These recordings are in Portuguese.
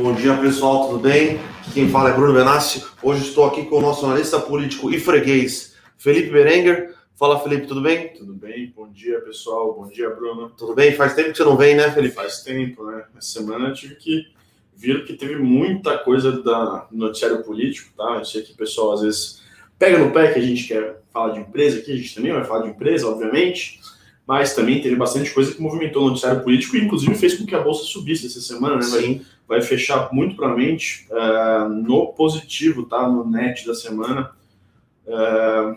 Bom dia pessoal, tudo bem? Quem fala é Bruno Benassi. Hoje estou aqui com o nosso analista político e freguês, Felipe Berenguer. Fala Felipe, tudo bem? Tudo bem, bom dia pessoal, bom dia Bruno. Tudo bem? Faz tempo que você não vem, né, Felipe? Faz tempo, né? Essa semana eu tive que vir que teve muita coisa da noticiário político, tá? Eu sei que o pessoal às vezes pega no pé que a gente quer falar de empresa aqui, a gente também vai falar de empresa, obviamente mas também teve bastante coisa que movimentou o noticiário político e, inclusive, fez com que a bolsa subisse essa semana, né? Vai, vai, fechar muito provavelmente uh, no positivo, tá? No net da semana. Uh,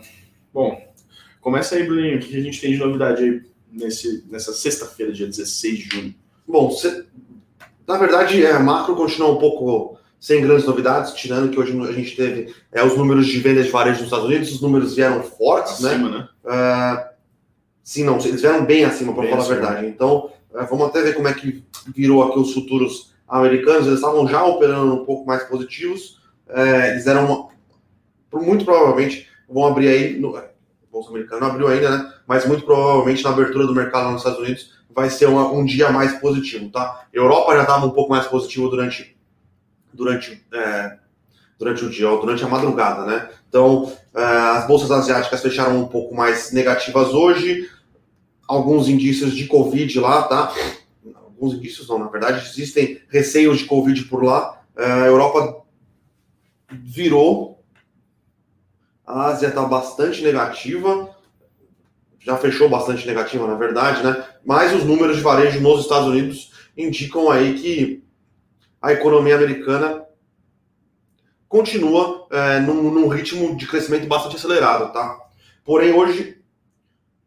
bom, começa aí, Bruninho, o que a gente tem de novidade aí nesse, nessa sexta-feira, dia 16 de junho? Bom, na verdade, é, a macro continua um pouco sem grandes novidades, tirando que hoje a gente teve é, os números de vendas de varejo nos Estados Unidos, os números vieram fortes, né? Acima, né? né? Uh, Sim, não, eles vieram bem acima, para falar a verdade. Então, é, vamos até ver como é que virou aqui os futuros americanos. Eles estavam já operando um pouco mais positivos. É, eles eram, muito provavelmente, vão abrir aí. No, é, Bolsa Americana não abriu ainda, né? Mas muito provavelmente na abertura do mercado nos Estados Unidos vai ser uma, um dia mais positivo, tá? Europa já estava um pouco mais positivo durante, durante, é, durante o dia, durante a madrugada, né? Então, é, as bolsas asiáticas fecharam um pouco mais negativas hoje alguns indícios de Covid lá, tá? Alguns indícios não, na verdade, existem receios de Covid por lá. É, a Europa virou, a Ásia está bastante negativa, já fechou bastante negativa, na verdade, né? Mas os números de varejo nos Estados Unidos indicam aí que a economia americana continua é, num, num ritmo de crescimento bastante acelerado, tá? Porém, hoje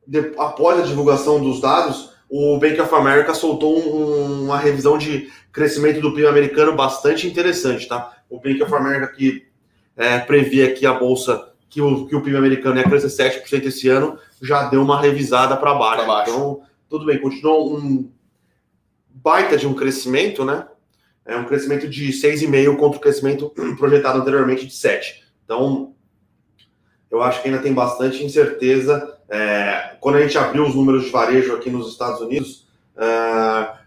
de, após a divulgação dos dados, o Bank of America soltou um, uma revisão de crescimento do PIB americano bastante interessante, tá? O Bank of America que é, previa que a bolsa, que o, que o PIB americano ia crescer 7% esse ano, já deu uma revisada para baixo. baixo. Então, tudo bem, continuou um baita de um crescimento, né? É um crescimento de 6,5 contra o crescimento projetado anteriormente de 7. Então, eu acho que ainda tem bastante incerteza é, quando a gente abriu os números de varejo aqui nos Estados Unidos, é,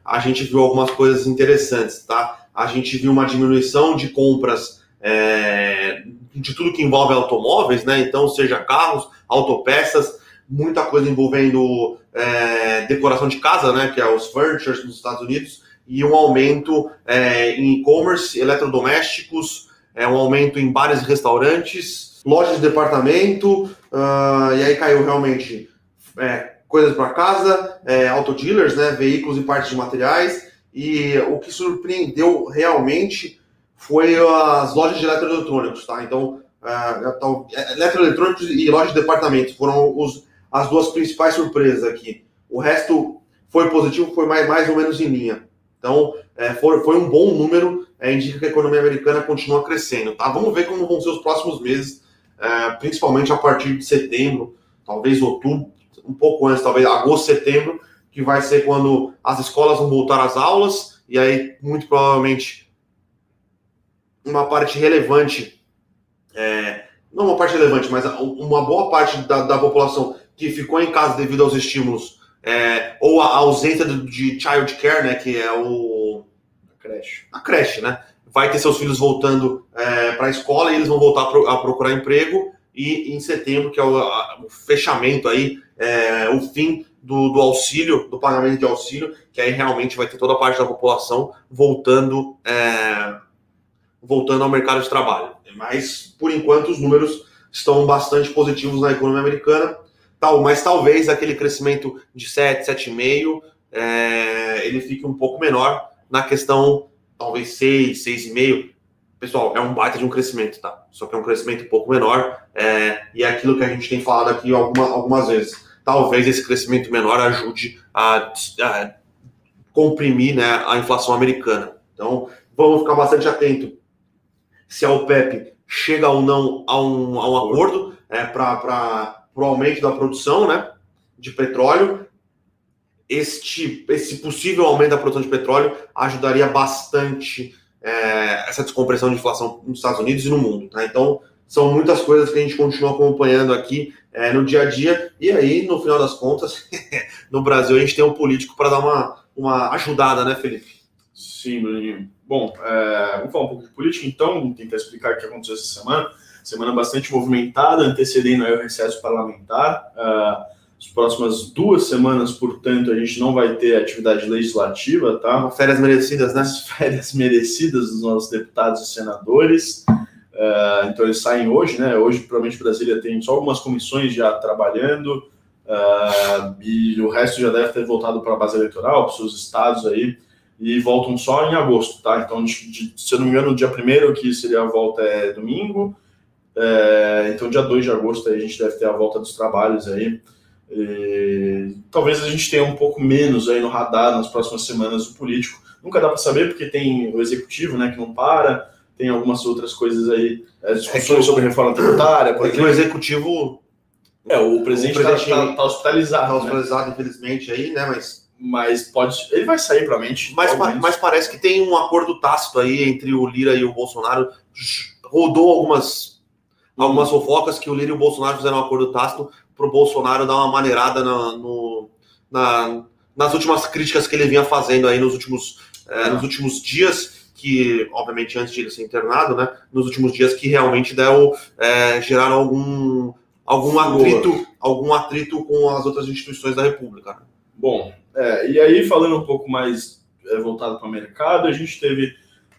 a gente viu algumas coisas interessantes, tá? A gente viu uma diminuição de compras é, de tudo que envolve automóveis, né? Então, seja carros, autopeças, muita coisa envolvendo é, decoração de casa, né? Que é os furnitures nos Estados Unidos, e um aumento é, em e-commerce, eletrodomésticos, é, um aumento em bares e restaurantes, lojas de departamento, uh, e aí caiu realmente é, coisas para casa, é, autodealers, né, veículos e partes de materiais, e o que surpreendeu realmente foi as lojas de eletroeletrônicos, tá? Então, uh, eletroeletrônicos e lojas de departamentos foram os, as duas principais surpresas aqui. O resto foi positivo, foi mais, mais ou menos em linha. Então, é, foi, foi um bom número, é, indica que a economia americana continua crescendo. Tá? Vamos ver como vão ser os próximos meses, é, principalmente a partir de setembro, talvez outubro, um pouco antes, talvez agosto, setembro, que vai ser quando as escolas vão voltar às aulas, e aí, muito provavelmente, uma parte relevante, é, não uma parte relevante, mas uma boa parte da, da população que ficou em casa devido aos estímulos, é, ou a ausência de child care, né, que é o creche. A creche, né? Vai ter seus filhos voltando é, para a escola e eles vão voltar a procurar emprego. E em setembro, que é o, a, o fechamento aí, é, o fim do, do, auxílio, do pagamento de auxílio, que aí realmente vai ter toda a parte da população voltando, é, voltando ao mercado de trabalho. Mas, por enquanto, os números estão bastante positivos na economia americana, tal, mas talvez aquele crescimento de 7, 7,5, é, ele fique um pouco menor, na questão talvez 6, 6,5. Pessoal, é um baita de um crescimento, tá? Só que é um crescimento um pouco menor. É, e é aquilo que a gente tem falado aqui alguma, algumas vezes. Talvez esse crescimento menor ajude a, a comprimir né, a inflação americana. Então, vamos ficar bastante atento se a OPEP chega ou não a um, a um acordo é, para o aumento da produção né, de petróleo este, esse possível aumento da produção de petróleo ajudaria bastante é, essa descompressão de inflação nos Estados Unidos e no mundo. Tá? Então, são muitas coisas que a gente continua acompanhando aqui é, no dia a dia. E aí, no final das contas, no Brasil, a gente tem um político para dar uma, uma ajudada, né, Felipe? Sim, Bruninho. Bom, é, vamos falar um pouco de política, então, tentar explicar o que aconteceu essa semana. Semana bastante movimentada, antecedendo o recesso parlamentar. Uh, as próximas duas semanas, portanto, a gente não vai ter atividade legislativa, tá? Férias merecidas, né? As férias merecidas dos nossos deputados e senadores. Uh, então eles saem hoje, né? Hoje, provavelmente, Brasília tem só algumas comissões já trabalhando, uh, e o resto já deve ter voltado para a base eleitoral, para os seus estados aí, e voltam só em agosto, tá? Então, de, de, se eu não me engano, o dia primeiro que seria a volta é domingo, é, então dia 2 de agosto a gente deve ter a volta dos trabalhos aí. E, talvez a gente tenha um pouco menos aí no radar nas próximas semanas o político. Nunca dá para saber, porque tem o executivo, né, que não para, tem algumas outras coisas aí, é, discussões é sobre reforma tributária, por exemplo. o executivo. É, o presidente está tá, tá hospitalizado. Está hospitalizado, né? infelizmente, aí, né? Mas. Mas pode. Ele vai sair, provavelmente. Mas, mas parece que tem um acordo tácito aí entre o Lira e o Bolsonaro. Rodou algumas, algumas fofocas que o Lira e o Bolsonaro fizeram um acordo tácito para o Bolsonaro dar uma maneirada na, no, na, nas últimas críticas que ele vinha fazendo aí nos últimos, é, nos últimos dias que, obviamente, antes de ele ser internado, né, nos últimos dias que realmente deu, é, geraram algum, algum atrito, algum atrito com as outras instituições da República. Né? Bom, é, e aí falando um pouco mais é, voltado para o mercado, a gente teve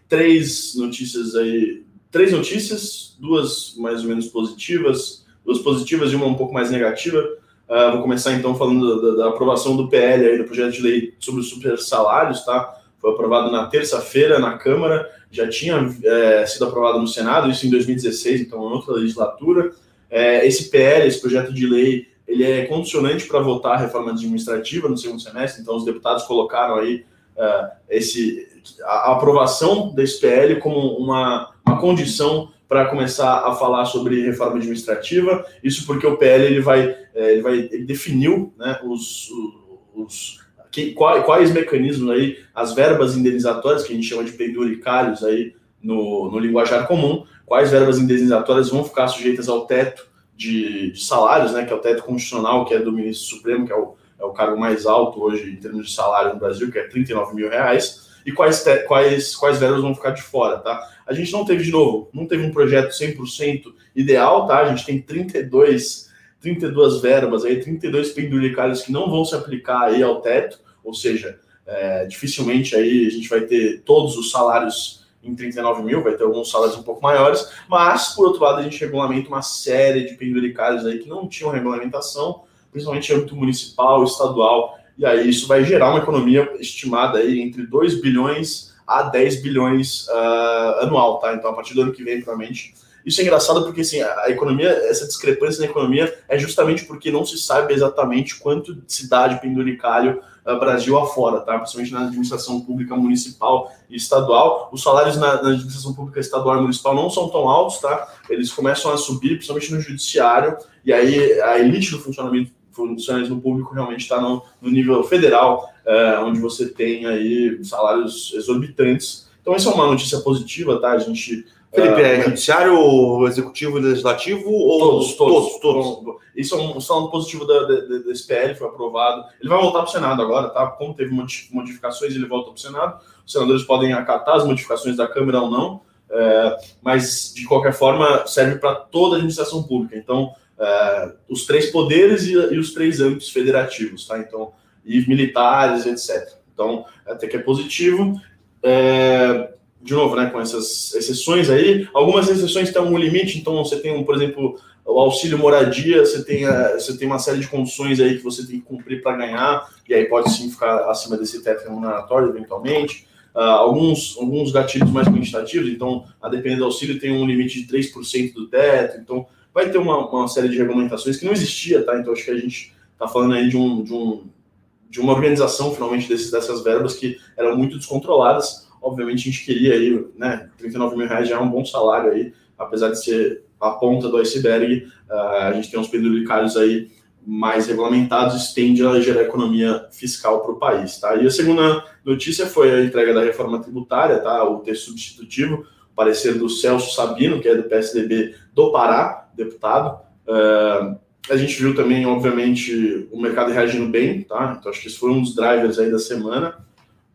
três notícias aí, três notícias, duas mais ou menos positivas, duas positivas e uma um pouco mais negativa. Uh, vou começar então falando da, da, aprovação do PL aí, do projeto de lei sobre os super salários, tá? foi aprovado na terça-feira na Câmara, já tinha é, sido aprovado no Senado, isso em 2016, então em outra legislatura. É, esse PL, esse projeto de lei, ele é condicionante para votar a reforma administrativa no segundo semestre, então os deputados colocaram aí é, esse, a, aprovação desse PL como uma, uma condição para começar a falar sobre reforma administrativa. Isso porque o PL ele vai, é, ele vai ele definiu né, os, os que, quais, quais mecanismos aí, as verbas indenizatórias, que a gente chama de penduricários aí no, no linguajar comum, quais verbas indenizatórias vão ficar sujeitas ao teto de, de, salários, né, que é o teto constitucional, que é do ministro supremo, que é o, é o cargo mais alto hoje em termos de salário no Brasil, que é 39 mil reais, e quais, quais, quais verbas vão ficar de fora, tá? A gente não teve, de novo, não teve um projeto 100% ideal, tá? A gente tem 32 32 verbas, aí 32 penduricários que não vão se aplicar aí ao teto, ou seja, é, dificilmente aí a gente vai ter todos os salários em 39 mil, vai ter alguns salários um pouco maiores, mas, por outro lado, a gente regulamenta uma série de penduricários aí que não tinham regulamentação, principalmente em âmbito municipal, estadual, e aí isso vai gerar uma economia estimada aí entre 2 bilhões a 10 bilhões uh, anual, tá? Então, a partir do ano que vem, provavelmente, isso é engraçado porque assim, a economia, essa discrepância na economia é justamente porque não se sabe exatamente quanto se dá de penduricário uh, Brasil afora, tá? Principalmente na administração pública municipal e estadual. Os salários na, na, administração pública estadual e municipal não são tão altos, tá? Eles começam a subir, principalmente no judiciário, e aí a elite do funcionamento funcionalismo público realmente está no, no, nível federal, uh, onde você tem aí salários exorbitantes. Então, essa é uma notícia positiva, tá? A gente Felipe, é, é judiciário, executivo e legislativo ou todos? Todos, todos. todos. Isso é um saldo positivo da, da, desse PL, foi aprovado. Ele vai voltar para o Senado agora, tá? Como teve modificações, ele volta para o Senado. Os senadores podem acatar as modificações da Câmara ou não, é, mas de qualquer forma serve para toda a administração pública. Então, é, os três poderes e, e, os três âmbitos federativos, tá? Então, e militares, etc. Então, até que é positivo. É, de novo, né, com essas exceções aí, algumas exceções têm um limite, então você tem, um, por exemplo, o auxílio moradia, você tem, a, você tem uma série de condições aí que você tem que cumprir para ganhar, e aí pode sim ficar acima desse teto remuneratório, eventualmente. Uh, alguns, alguns gatilhos mais quantitativos, então, a depender do auxílio, tem um limite de 3% do teto, então vai ter uma, uma série de regulamentações que não existia, tá? Então, acho que a gente está falando aí de, um, de, um, de uma organização, finalmente, desses, dessas verbas que eram muito descontroladas, Obviamente a gente queria aí, né, 39 mil reais já é um bom salário aí, apesar de ser a ponta do iceberg, uh, a gente tem uns penduricários aí mais regulamentados, estende a gerar economia fiscal para o país, tá? E a segunda notícia foi a entrega da reforma tributária, tá? O texto substitutivo, parecer do Celso Sabino, que é do PSDB do Pará, deputado. Uh, a gente viu também, obviamente, o mercado reagindo bem, tá? Então acho que isso foi um dos drivers aí da semana.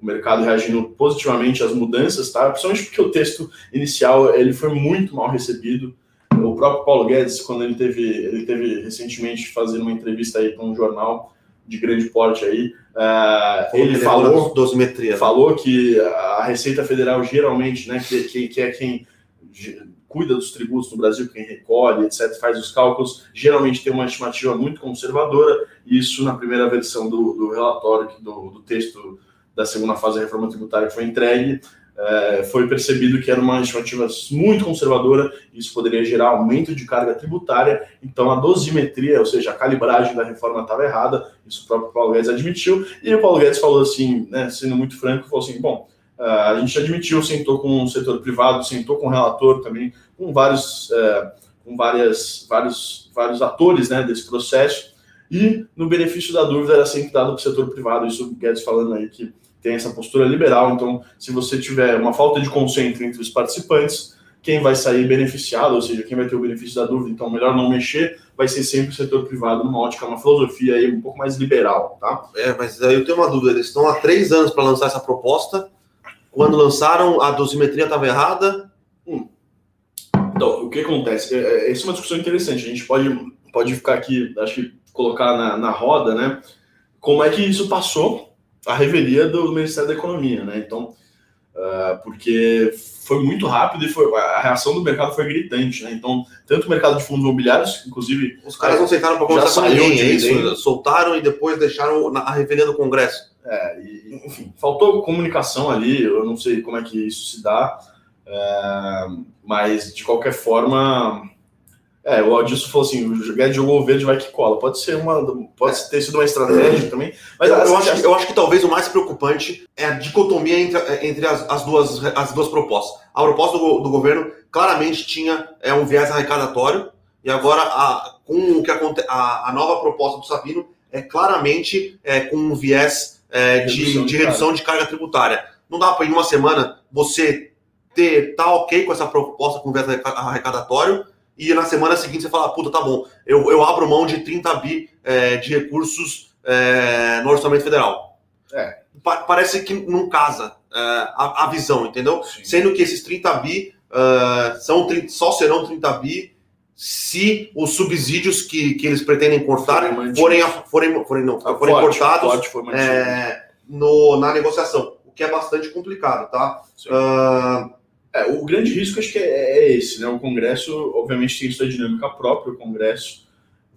O mercado reagindo positivamente às mudanças, tá? Principalmente porque o texto inicial ele foi muito mal recebido. O próprio Paulo Guedes, quando ele teve, ele teve recentemente fazendo uma entrevista aí para um jornal de grande porte aí, uh, ele falou, dosimetria. falou que a Receita Federal geralmente, né, que, que, que é quem cuida dos tributos no Brasil, quem recolhe, etc., faz os cálculos, geralmente tem uma estimativa muito conservadora, e isso na primeira versão do, do relatório, do, do texto da segunda fase da reforma tributária que foi entregue, é, foi percebido que era uma estimativa muito conservadora, isso poderia gerar aumento de carga tributária, então a dosimetria, ou seja, a calibragem da reforma estava errada, isso o próprio Paulo Guedes admitiu, e o Paulo Guedes falou assim, né, sendo muito franco, falou assim, bom, a gente admitiu, sentou com o setor privado, sentou com o relator também, com vários, é, com várias, vários, vários atores né, desse processo, e no benefício da dúvida era sempre dado para o setor privado, isso o Guedes falando aí que tem essa postura liberal. Então, se você tiver uma falta de consenso entre os participantes, quem vai sair beneficiado, ou seja, quem vai ter o benefício da dúvida, então melhor não mexer, vai ser sempre o setor privado, numa ótica, uma filosofia aí um pouco mais liberal, tá? É, mas aí eu tenho uma dúvida, eles estão há três anos para lançar essa proposta, quando lançaram, a dosimetria estava errada? Então, o que acontece? É, é, essa é uma discussão interessante, a gente pode, pode ficar aqui, acho que colocar na, na roda, né, como é que isso passou a revelia do Ministério da Economia, né? Então, uh, porque foi muito rápido e foi, a reação do mercado foi gritante, né? Então, tanto o mercado de fundos imobiliários, inclusive. Os caras não sentaram para conversar com ninguém, é isso? Soltaram e depois deixaram a revelia do Congresso. É, e, enfim, faltou comunicação ali, eu não sei como é que isso se dá, é, mas de qualquer forma é, o Aldilson falou assim: o Guedes jogou verde, vai que cola. Pode ser uma. Pode ter sido uma estratégia também. Mas eu, eu, acho, eu acho que talvez o mais preocupante é a dicotomia entre, entre as, as, duas, as duas propostas. A proposta do, do governo claramente tinha é, um viés arrecadatório, e agora, a, com o que a, a nova proposta do Sabino é claramente é, com um viés é, de, redução de, de, redução de carga tributária. Não dá para em uma semana você ter tá ok com essa proposta com viés arrecadatório e na semana seguinte você fala, puta, tá bom, eu, eu abro mão de 30 bi é, de recursos é, no orçamento federal. É. Pa parece que não casa é, a, a, visão, entendeu? Sim. Sendo que esses 30 bi é, são, só serão 30 bi se os subsídios que, que eles pretendem cortar forem, forem, forem, não, forem forte, cortados forte no, na negociação, o que é bastante complicado, tá? Uh, é, o grande risco acho que é, é, esse, né? O Congresso, obviamente, tem sua dinâmica própria, o Congresso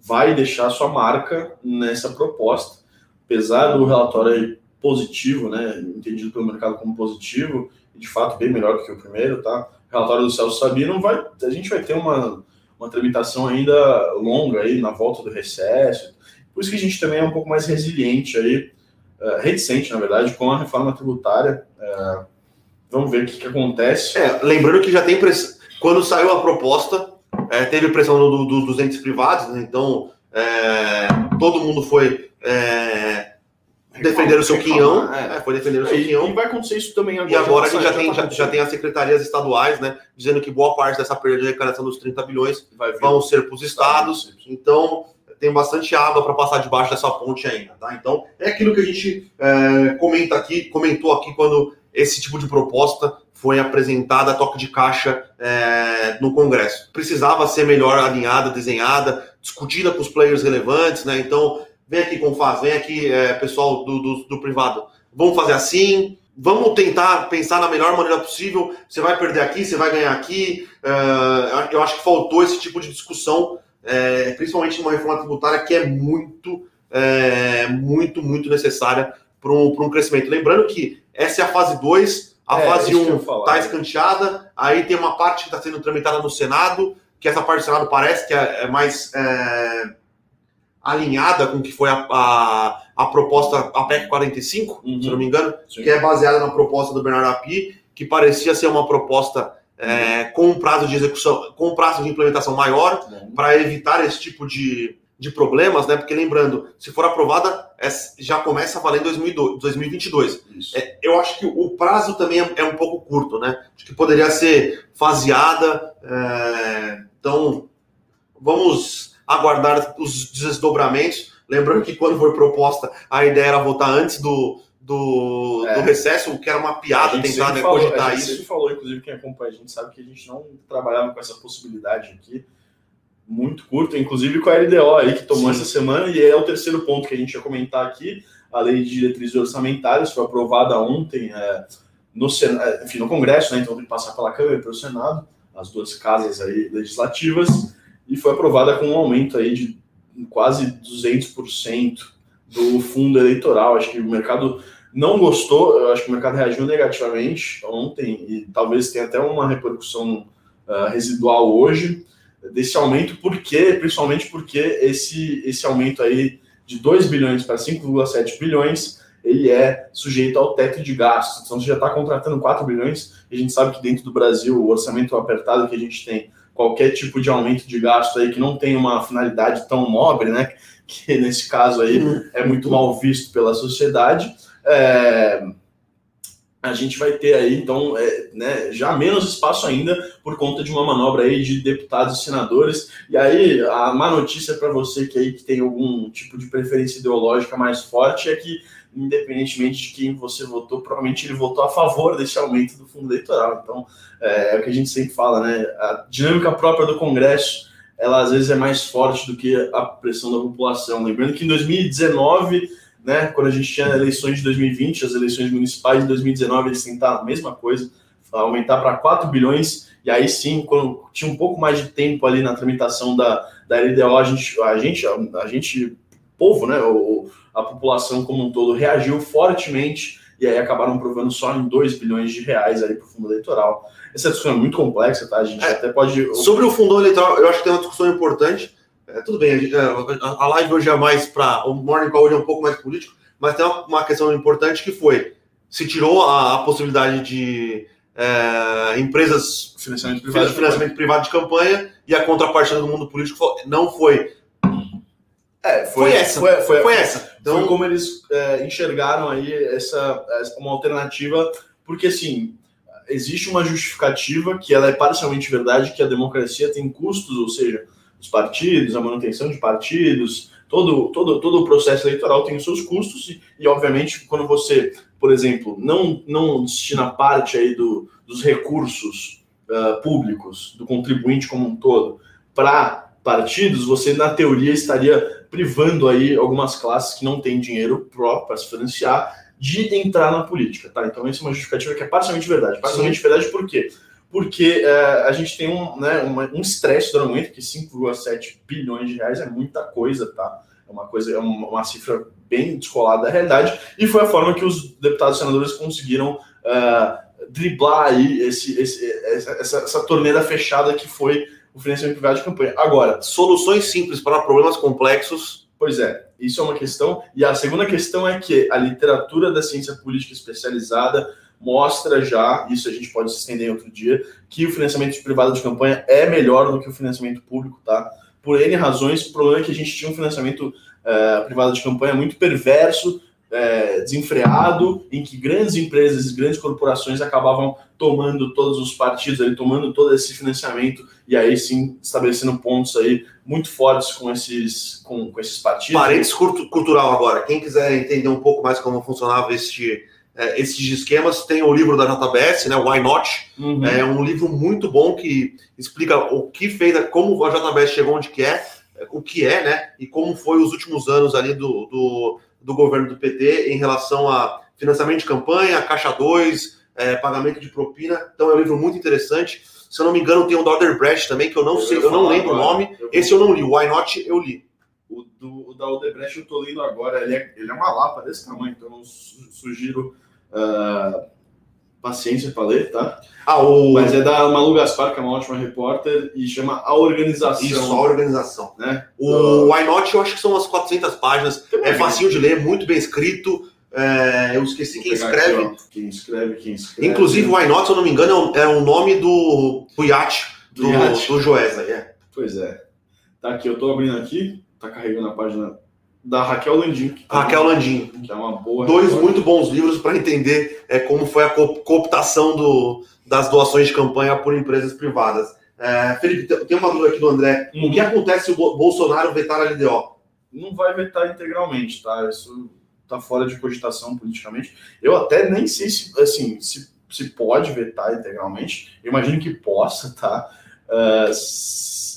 vai deixar sua marca nessa proposta, apesar do relatório positivo, né? Entendido pelo mercado como positivo, de fato bem melhor do que o primeiro, tá? O relatório do Celso Sabino vai, a gente vai ter uma, uma tramitação ainda longa aí na volta do recesso. Por isso que a gente também é um pouco mais resiliente aí, uh, reticente, na verdade, com a reforma tributária. Uh, Vamos ver o que, que acontece. É, lembrando que já tem pressão. Quando saiu a proposta, é, teve pressão do, do, dos entes privados, né? então é, todo mundo foi é, defender o seu quinhão. É. é, foi defender o seu quinhão. E vai acontecer isso também agora. E agora a gente já, já, tem, tá já, já, tem as secretarias estaduais, né? Dizendo que boa parte dessa perda de arrecadação dos 30 bilhões vão ser para os estados. Então tem bastante água para passar debaixo dessa ponte ainda, tá? Então é aquilo que a gente é, comenta aqui, comentou aqui quando esse tipo de proposta foi apresentada a toque de caixa é, no Congresso. Precisava ser melhor alinhada, desenhada, discutida com os players relevantes, né? Então, vem aqui, Confaz, vem aqui, é, pessoal do, do, do, privado. Vamos fazer assim, vamos tentar pensar na melhor maneira possível. Você vai perder aqui, você vai ganhar aqui. É, eu acho que faltou esse tipo de discussão, é, principalmente numa reforma tributária que é muito, é, muito, muito necessária para um, um crescimento. Lembrando que essa é a fase 2, a é, fase 1 um está escanteada, aí tem uma parte que está sendo tramitada no Senado, que essa parte do Senado parece que é, é mais é, alinhada com o que foi a, a, a, proposta, a PEC 45, uhum. se não me engano, Sim. que é baseada na proposta do Bernardo Api, que parecia ser uma proposta é, com um prazo de execução, com um prazo de implementação maior, uhum. para evitar esse tipo de, de problemas, né? Porque lembrando, se for aprovada, é, já começa a valer em 2022. É, eu acho que o prazo também é, é, um pouco curto, né? Acho que poderia ser faseada. É, então, vamos aguardar os desdobramentos. Lembrando que quando foi proposta, a ideia era votar antes do, do, É. do recesso, o que era uma piada tentar né, falou- cogitar a gente isso. falou, inclusive, quem acompanha a gente sabe que a gente não trabalhava com essa possibilidade aqui muito curta, inclusive com a LDO aí que tomou Sim. essa semana, e é o terceiro ponto que a gente ia comentar aqui, a lei de diretrizes orçamentárias foi aprovada ontem é, no, Sen- é, enfim, no Congresso, né, então tem que passar pela Câmara e pelo Senado, as duas casas aí legislativas, e foi aprovada com um aumento aí de quase 200% do fundo eleitoral. Acho que o mercado não gostou, eu acho que o mercado reagiu negativamente ontem e talvez tenha até uma repercussão ah, residual hoje desse aumento, porque, principalmente porque esse, esse aumento aí de 2 bilhões para 5,7 bilhões, ele é sujeito ao teto de gastos. Então você já está contratando 4 bilhões, e a gente sabe que dentro do Brasil, o orçamento apertado que a gente tem, qualquer tipo de aumento de gasto aí que não tem uma finalidade tão nobre, né? Que nesse caso aí é muito mal visto pela sociedade. É, a gente vai ter aí, então, é, né, já menos espaço ainda por conta de uma manobra aí de deputados e senadores. E aí, a má notícia para você que aí que tem algum tipo de preferência ideológica mais forte é que, independentemente de quem você votou, provavelmente ele votou a favor desse aumento do fundo eleitoral. Então, é, é o que a gente sempre fala, né? A dinâmica própria do Congresso, ela às vezes é mais forte do que a pressão da população. Lembrando que em 2019 né? Quando a gente tinha eleições de 2020, as eleições municipais de 2019, eles tentaram a mesma coisa, aumentar para 4 bilhões, e aí sim, quando tinha um pouco mais de tempo ali na tramitação da, da LDO, a gente, a gente, a, gente povo, né? O, a população como um todo reagiu fortemente e aí acabaram aprovando só em 2 bilhões de reais ali para o fundo eleitoral. Essa discussão é muito complexa, tá? A gente É. até pode. Sobre o fundão eleitoral, eu acho que tem uma discussão importante. É, tudo bem, a, gente- é, a- a live hoje é mais para. O Morning Call hoje é um pouco mais político, mas tem uma, uma questão importante que foi: se tirou a, a possibilidade de é, empresas Financiamento privado. de financiamento privado de campanha e a contrapartida do mundo político não foi. É, Foi essa. Foi, foi, Foi essa. Então, Então, como eles é, enxergaram aí essa, essa- uma alternativa, porque assim existe uma justificativa que ela é parcialmente verdade, que a democracia tem custos, ou seja, os partidos, a manutenção de partidos, todo, todo, todo o processo eleitoral tem os seus custos e, e, obviamente, quando você, por exemplo, não, não destina parte aí do, dos recursos ah, públicos, do contribuinte como um todo, para partidos, você, na teoria, estaria privando aí algumas classes que não têm dinheiro próprio para se financiar de entrar na política, tá? Então, essa é uma justificativa que é parcialmente verdade. Parcialmente verdade por quê? Porque é, a gente tem um né, uma- um estresse do momento, que 5,7 bilhões de reais é muita coisa, tá? É uma coisa, é uma, uma cifra bem descolada da realidade, e foi a forma que os deputados e senadores conseguiram é, driblar aí esse, esse- essa, essa, essa torneira fechada que foi o financiamento privado de campanha. Agora, soluções simples para problemas complexos. Pois é, isso é uma questão. E a segunda questão é que a literatura da ciência política especializada mostra já, isso a gente pode se estender em outro dia, que o financiamento privado de campanha é melhor do que o financiamento público, tá? Por N razões, o problema é que a gente tinha um financiamento eh, privado de campanha muito perverso, eh, desenfreado, em que grandes empresas grandes corporações acabavam tomando todos os partidos, ali, tomando todo esse financiamento, e aí sim estabelecendo pontos aí muito fortes com esses, com, com esses partidos. Parênteses cultural agora. Quem quiser entender um pouco mais como funcionava este, é, esses esquemas, tem o livro da JBS, né, Why Not? Uhum. É um livro muito bom que explica o que fez, como a JBS chegou onde que é, o que é, né? E como foi os últimos anos ali do, do, do governo do PT em relação a financiamento de campanha, caixa 2, é, pagamento de propina. Então é um livro muito interessante. Se eu não me engano, tem o da Odebrecht também, que eu não sei, eu não lembro o agora. nome. Eu Esse eu não li, o Why Not eu li. O, do, o da Odebrecht eu tô lendo agora, ele é, ele é uma lapa desse tamanho, então eu su- sugiro ah, paciência para ler, tá? Ah, o. Mas é da Malu Gaspar, que é uma ótima repórter, e chama A Organização. Isso, a organização. né? O Why Not, eu acho que são umas 400 páginas. É facinho de ler, muito bem escrito. É, eu esqueci quem escreve. aqui, quem escreve, quem escreve. Inclusive, o Why Not, se eu não me engano, é o, é o nome do, do iate do, Do do Joesa. É. Pois é. Tá aqui, eu tô abrindo aqui, tá carregando a página da Raquel Landim. que Raquel Landim. Que é uma boa. Dois muito bons livros para entender é, como foi a co- cooptação do, das doações de campanha por empresas privadas. É, Felipe, tem- uma dúvida aqui do André. O que acontece se o Bo- Bolsonaro vetar a LDO? Não vai vetar integralmente, tá? Isso tá fora de cogitação politicamente. Eu até nem sei se, assim, se, se pode vetar integralmente. Eu imagino que possa, tá? Uh,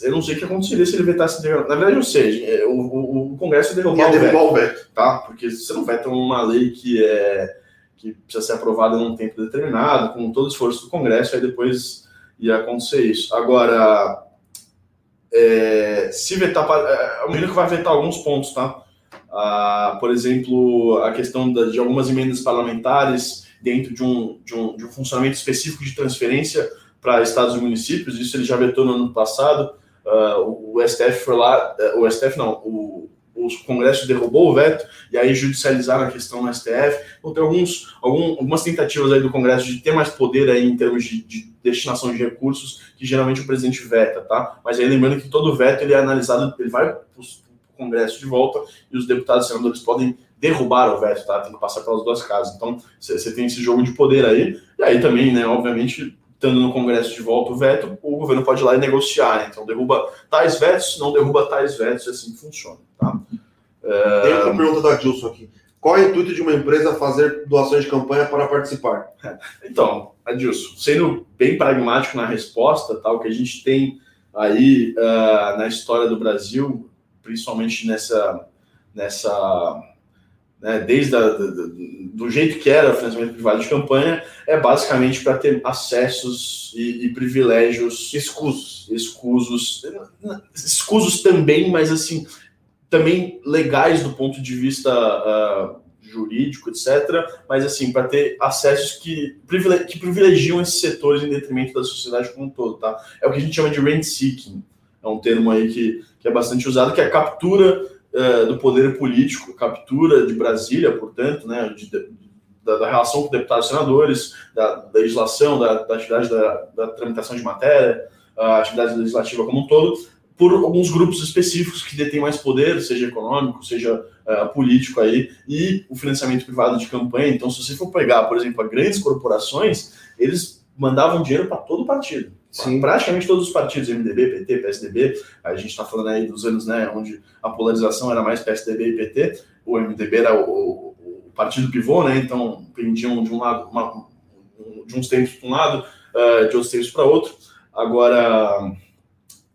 eu não sei o que aconteceria se ele vetasse. Na verdade, eu sei. É, o, o, o Congresso derrubar o veto, o veto, tá? Porque você não veta uma lei que é que precisa ser aprovada num tempo determinado, com todo o esforço do Congresso, aí depois ia acontecer isso. Agora, é, se vetar, é, o que vai vetar alguns pontos, tá? Ah, por exemplo, a questão de algumas emendas parlamentares dentro de um, de um, de um funcionamento específico de transferência para estados e municípios, isso ele já vetou no ano passado. Uh, o STF foi lá, uh, o STF não, o, o Congresso derrubou o veto e aí judicializaram a questão no STF. Então tem alguns, algum, algumas tentativas aí do Congresso de ter mais poder aí em termos de, de, destinação de recursos que geralmente o presidente veta, tá? Mas aí lembrando que todo veto ele é analisado, ele vai para o Congresso de volta e os deputados e senadores podem derrubar o veto, tá? Tem que passar pelas duas casas. Então você tem esse jogo de poder aí. E aí também, né, obviamente, estando no Congresso de volta o veto, o governo pode ir lá e negociar. Né? Então, derruba tais vetos, não derruba tais vetos, é assim que funciona. Tá? É... Tem uma pergunta da Dilson aqui. Qual é o intuito de uma empresa fazer doações de campanha para participar? Então, Adilson, sendo bem pragmático na resposta, tá, o que a gente tem aí uh, na história do Brasil, principalmente nessa, nessa né, desde a, do, jeito que era o financiamento privado de campanha, é basicamente para ter acessos e, e, privilégios escusos, escusos, escusos também, mas assim também legais do ponto de vista uh, jurídico, etc. Mas assim para ter acessos que, que privilegiam esses setores em detrimento da sociedade como um todo, tá? É o que a gente chama de rent seeking, é um termo aí que, que é bastante usado, que é a captura uh, do poder político, captura de Brasília, portanto, né, de, da, da, relação com deputados e senadores, da, da legislação, da, da atividade da, da, tramitação de matéria, a atividade legislativa como um todo, por alguns grupos específicos que detêm mais poder, seja econômico, seja uh, político aí, e o financiamento privado de campanha. Então, se você for pegar, por exemplo, grandes corporações, eles mandavam dinheiro para todo o partido. Sim. Praticamente todos os partidos, MDB, PT, PSDB, a gente está falando aí dos anos né, onde a polarização era mais PSDB e PT, o MDB era o, o, o partido pivô, né, então pendiam de um lado, uma, de uns tempos para um lado, uh, de outros tempos para outro. Agora,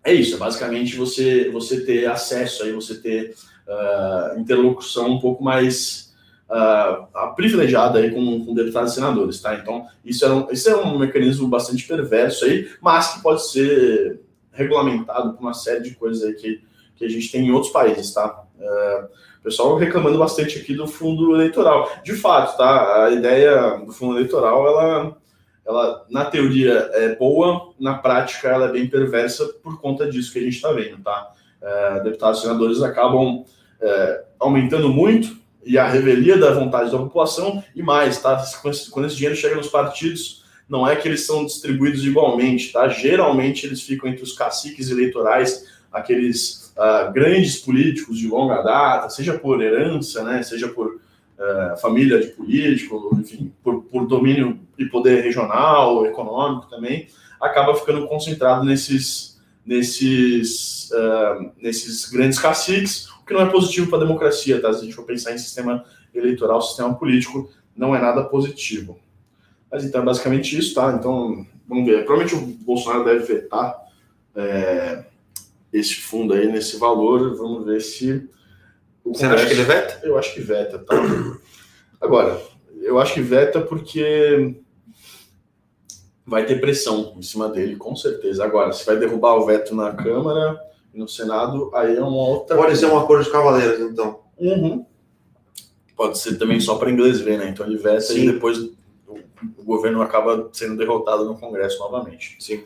é isso, é basicamente você, você ter acesso aí, você ter uh, interlocução um pouco mais uh, privilegiada aí com, com, deputados e senadores, tá? Então, isso é, um, isso é um mecanismo bastante perverso aí, mas que pode ser regulamentado por uma série de coisas aí que, que a gente tem em outros países, tá? Uh, pessoal reclamando bastante aqui do fundo eleitoral. De fato, tá? A ideia do fundo eleitoral, ela, ela na teoria é boa, na prática ela é bem perversa por conta disso que a gente está vendo, tá? Uh, deputados e senadores acabam uh, aumentando muito e a revelia da vontade da população e mais, tá? Quando esse dinheiro chega nos partidos, não é que eles são distribuídos igualmente, tá? Geralmente eles ficam entre os caciques eleitorais, aqueles uh, grandes políticos de longa data, seja por herança, né? Seja por uh, família de político, enfim, por, por domínio e poder regional, econômico também, acaba ficando concentrado nesses, nesses, uh, nesses grandes caciques que não é positivo para a democracia, tá? Se a gente for pensar em sistema eleitoral, sistema político, não é nada positivo. Mas então, é basicamente isso, tá? Então, vamos ver. Provavelmente o Bolsonaro deve vetar é, esse fundo aí nesse valor. Vamos ver se. Você acha que ele veta? Eu acho que veta, tá? Agora, eu acho que veta porque vai ter pressão em cima dele, com certeza. Agora, se vai derrubar o veto na Câmara no Senado, aí é uma outra. Pode ser um acordo de cavaleiros, então. Uhum. Pode ser também só para inglês ver, né? Então ele veta e depois o, o governo acaba sendo derrotado no Congresso novamente. Sim.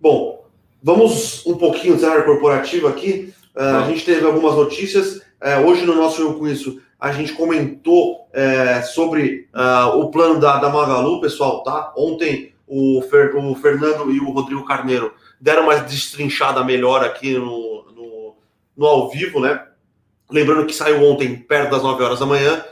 Bom, vamos um pouquinho do cenário corporativo aqui. Uh, a gente teve algumas notícias. Uh, hoje no nosso Eu Com Isso, a gente comentou uh, sobre o plano da, da Magalu, pessoal, tá? Ontem o, Fer, o Fernando e o Rodrigo Carneiro deram uma destrinchada melhor aqui no, no, no, ao vivo, né? Lembrando que saiu ontem, perto das 9 horas da manhã,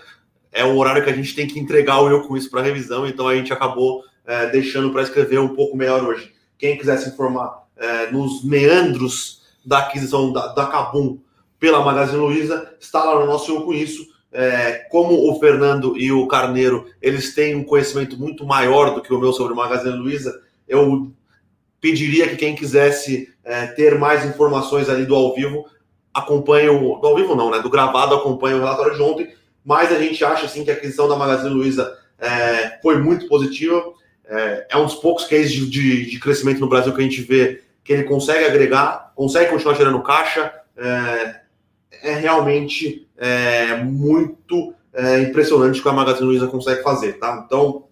é o horário que a gente tem que entregar o Eu Com Isso para revisão, então a gente acabou é, deixando para escrever um pouco melhor hoje. Quem quiser se informar é, nos meandros da aquisição da, da Cabum pela Magazine Luiza, está lá no nosso Eu Com Isso, é, como o Fernando e o Carneiro, eles têm um conhecimento muito maior do que o meu sobre o Magazine Luiza, eu pediria que quem quisesse é, ter mais informações ali do ao vivo, acompanhe o. Do ao vivo não, né? Do gravado acompanhe o relatório de ontem, mas a gente acha assim que a aquisição da Magazine Luiza é, foi muito positiva. É, é, um dos poucos cases de, de, de, crescimento no Brasil que a gente vê que ele consegue agregar, consegue continuar gerando caixa. É, é realmente é, muito é, impressionante que a Magazine Luiza consegue fazer, tá? Então,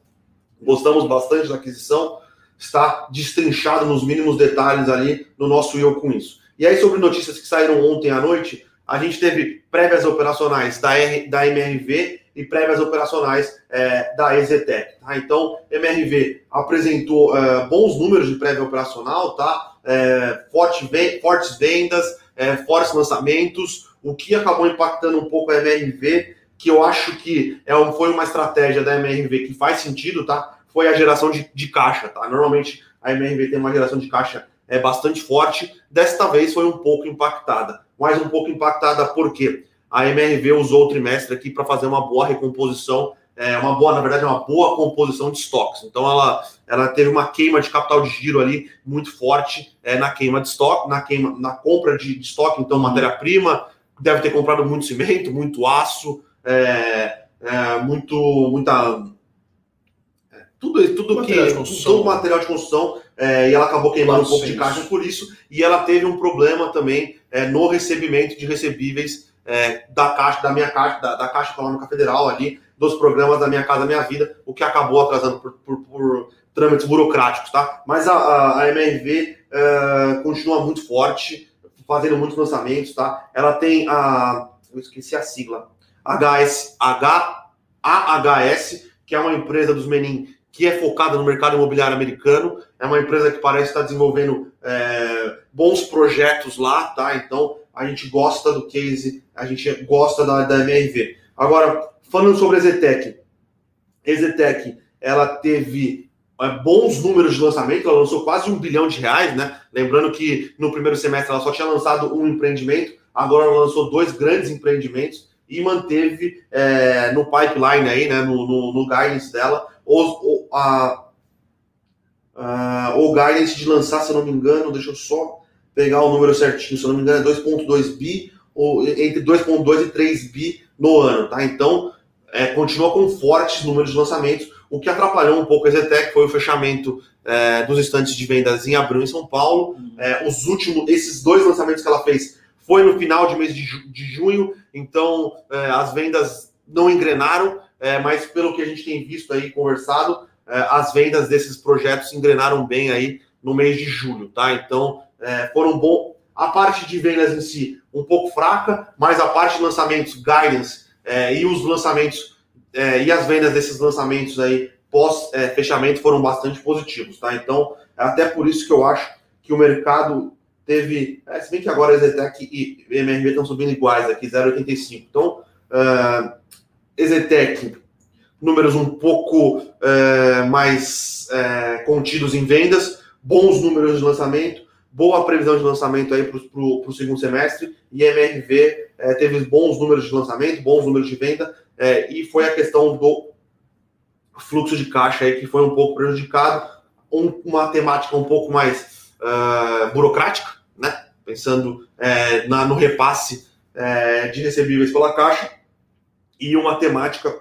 gostamos bastante da aquisição, está destrinchado nos mínimos detalhes ali no nosso eu com isso. E aí, sobre notícias que saíram ontem à noite, a gente teve prévias operacionais da, R, da MRV e prévias operacionais é, da Exetec. Tá? Então, MRV apresentou é, bons números de prévia operacional, tá? É, forte, fortes vendas, é, fortes lançamentos, o que acabou impactando um pouco a MRV, que eu acho que é foi uma estratégia da MRV que faz sentido, tá? Foi a geração de, de caixa, tá? Normalmente a MRV tem uma geração de caixa é, bastante forte, desta vez foi um pouco impactada. Mas um pouco impactada porque a MRV usou o trimestre aqui para fazer uma boa recomposição, é, uma boa, na verdade, uma boa composição de estoques. Então ela, ela teve uma queima de capital de giro ali muito forte é, na queima de estoque, na queima, na compra de, de estoque, então matéria-prima, deve ter comprado muito cimento, muito aço, é, é, muito, muita. É, tudo, tudo material que. Todo material de construção. É, e ela acabou queimando um pouco de caixa por isso. E ela teve um problema também é, no recebimento de recebíveis é, da caixa, da minha caixa, da, da Caixa Econômica Federal ali, dos programas da Minha Casa Minha Vida, o que acabou atrasando por, por, por trâmites burocráticos, tá? Mas a, a, a MRV continua muito forte fazendo muitos lançamentos, tá? Ela tem a. Eu esqueci a sigla. HS, H, AHS, que é uma empresa dos Menin que é focada no mercado imobiliário americano. É uma empresa que parece estar desenvolvendo é, bons projetos lá, tá? Então a gente gosta do case, a gente gosta da, da MRV. Agora, falando sobre a Zetec, a Zetec ela teve é, bons números de lançamento, ela lançou quase um bilhão de reais, né? Lembrando que no primeiro semestre ela só tinha lançado um empreendimento, agora ela lançou dois grandes empreendimentos e manteve é, no pipeline aí, né, no, no, no guidance dela, os, o, a, a, o guidance de lançar, se eu não me engano, deixa eu só pegar o número certinho, se eu não me engano é 2.2 bi, ou entre 2.2 e 3 bi no ano, tá? Então, é, continua com fortes números de lançamentos, o que atrapalhou um pouco a Zetec foi o fechamento é, dos estantes de vendas em abril em São Paulo. É, os últimos, esses dois lançamentos que ela fez foi no final de mês de, ju de junho, então é, as vendas não engrenaram, é, mas pelo que a gente tem visto aí, conversado, é, as vendas desses projetos engrenaram bem aí no mês de julho, tá? Então foram bom. A parte de vendas em si um pouco fraca, mas a parte de lançamentos, guidance e os lançamentos é, e as vendas desses lançamentos aí pós é, fechamento foram bastante positivos, tá? Então, é até por isso que eu acho que o mercado teve, é, se bem que agora a Exetec e MRV estão subindo iguais aqui, 0,85. Então, uh, números um pouco uh, mais uh, contidos em vendas, bons números de lançamento, boa previsão de lançamento aí para o segundo semestre, e MRV uh, teve bons números de lançamento, bons números de venda, é, e foi a questão do fluxo de caixa aí que foi um pouco prejudicado, um, uma temática um pouco mais uh, burocrática, né? Pensando é, na, no repasse é, de recebíveis pela caixa, e uma temática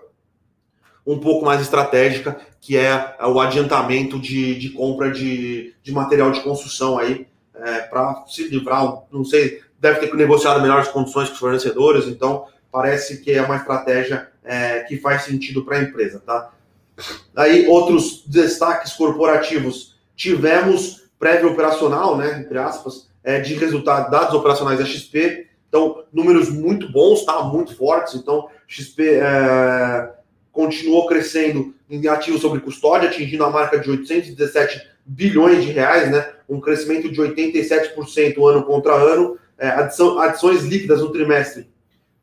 um pouco mais estratégica, que é o adiantamento de, de compra de, de material de construção aí, é, para se livrar, não sei, deve ter negociado melhores condições com os fornecedores, então parece que é uma estratégia é, que faz sentido para a empresa, tá? Aí, outros destaques corporativos. Tivemos prévia operacional, né, entre aspas, é, de resultados, dados operacionais da XP. Então, números muito bons, tá? Muito fortes. Então, XP é, continuou crescendo em ativos sobre custódia, atingindo a marca de 817 bilhões de reais, né? Um crescimento de 87% ano contra ano. É, adição, adições líquidas no trimestre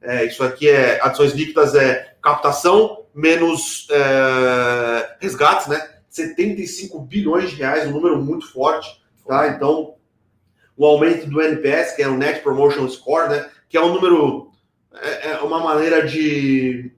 é, isso aqui é adições líquidas, é captação menos é, resgates, né? 75 bilhões de reais, um número muito forte, tá? Então, o aumento do NPS, que é o Net Promotion Score, né? Que é um número é, é uma maneira de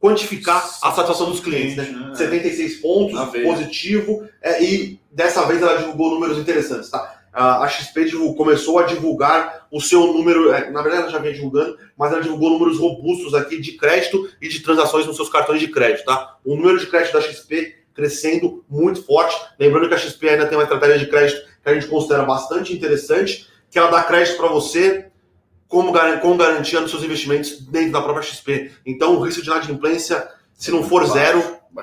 quantificar a satisfação dos clientes, né? Né? 76 pontos, Na veia. positivo, é, e dessa vez ela divulgou números interessantes, tá? A a XP divulgou- começou a divulgar o seu número, é, na verdade ela já vinha divulgando, mas ela divulgou números robustos aqui de crédito e de transações nos seus cartões de crédito, tá? O número de crédito da XP crescendo muito forte, lembrando que a XP ainda tem uma estratégia de crédito que a gente considera bastante interessante, que ela dá crédito para você como, com garantia nos seus investimentos dentro da própria XP. Então o risco de inadimplência, se não for zero,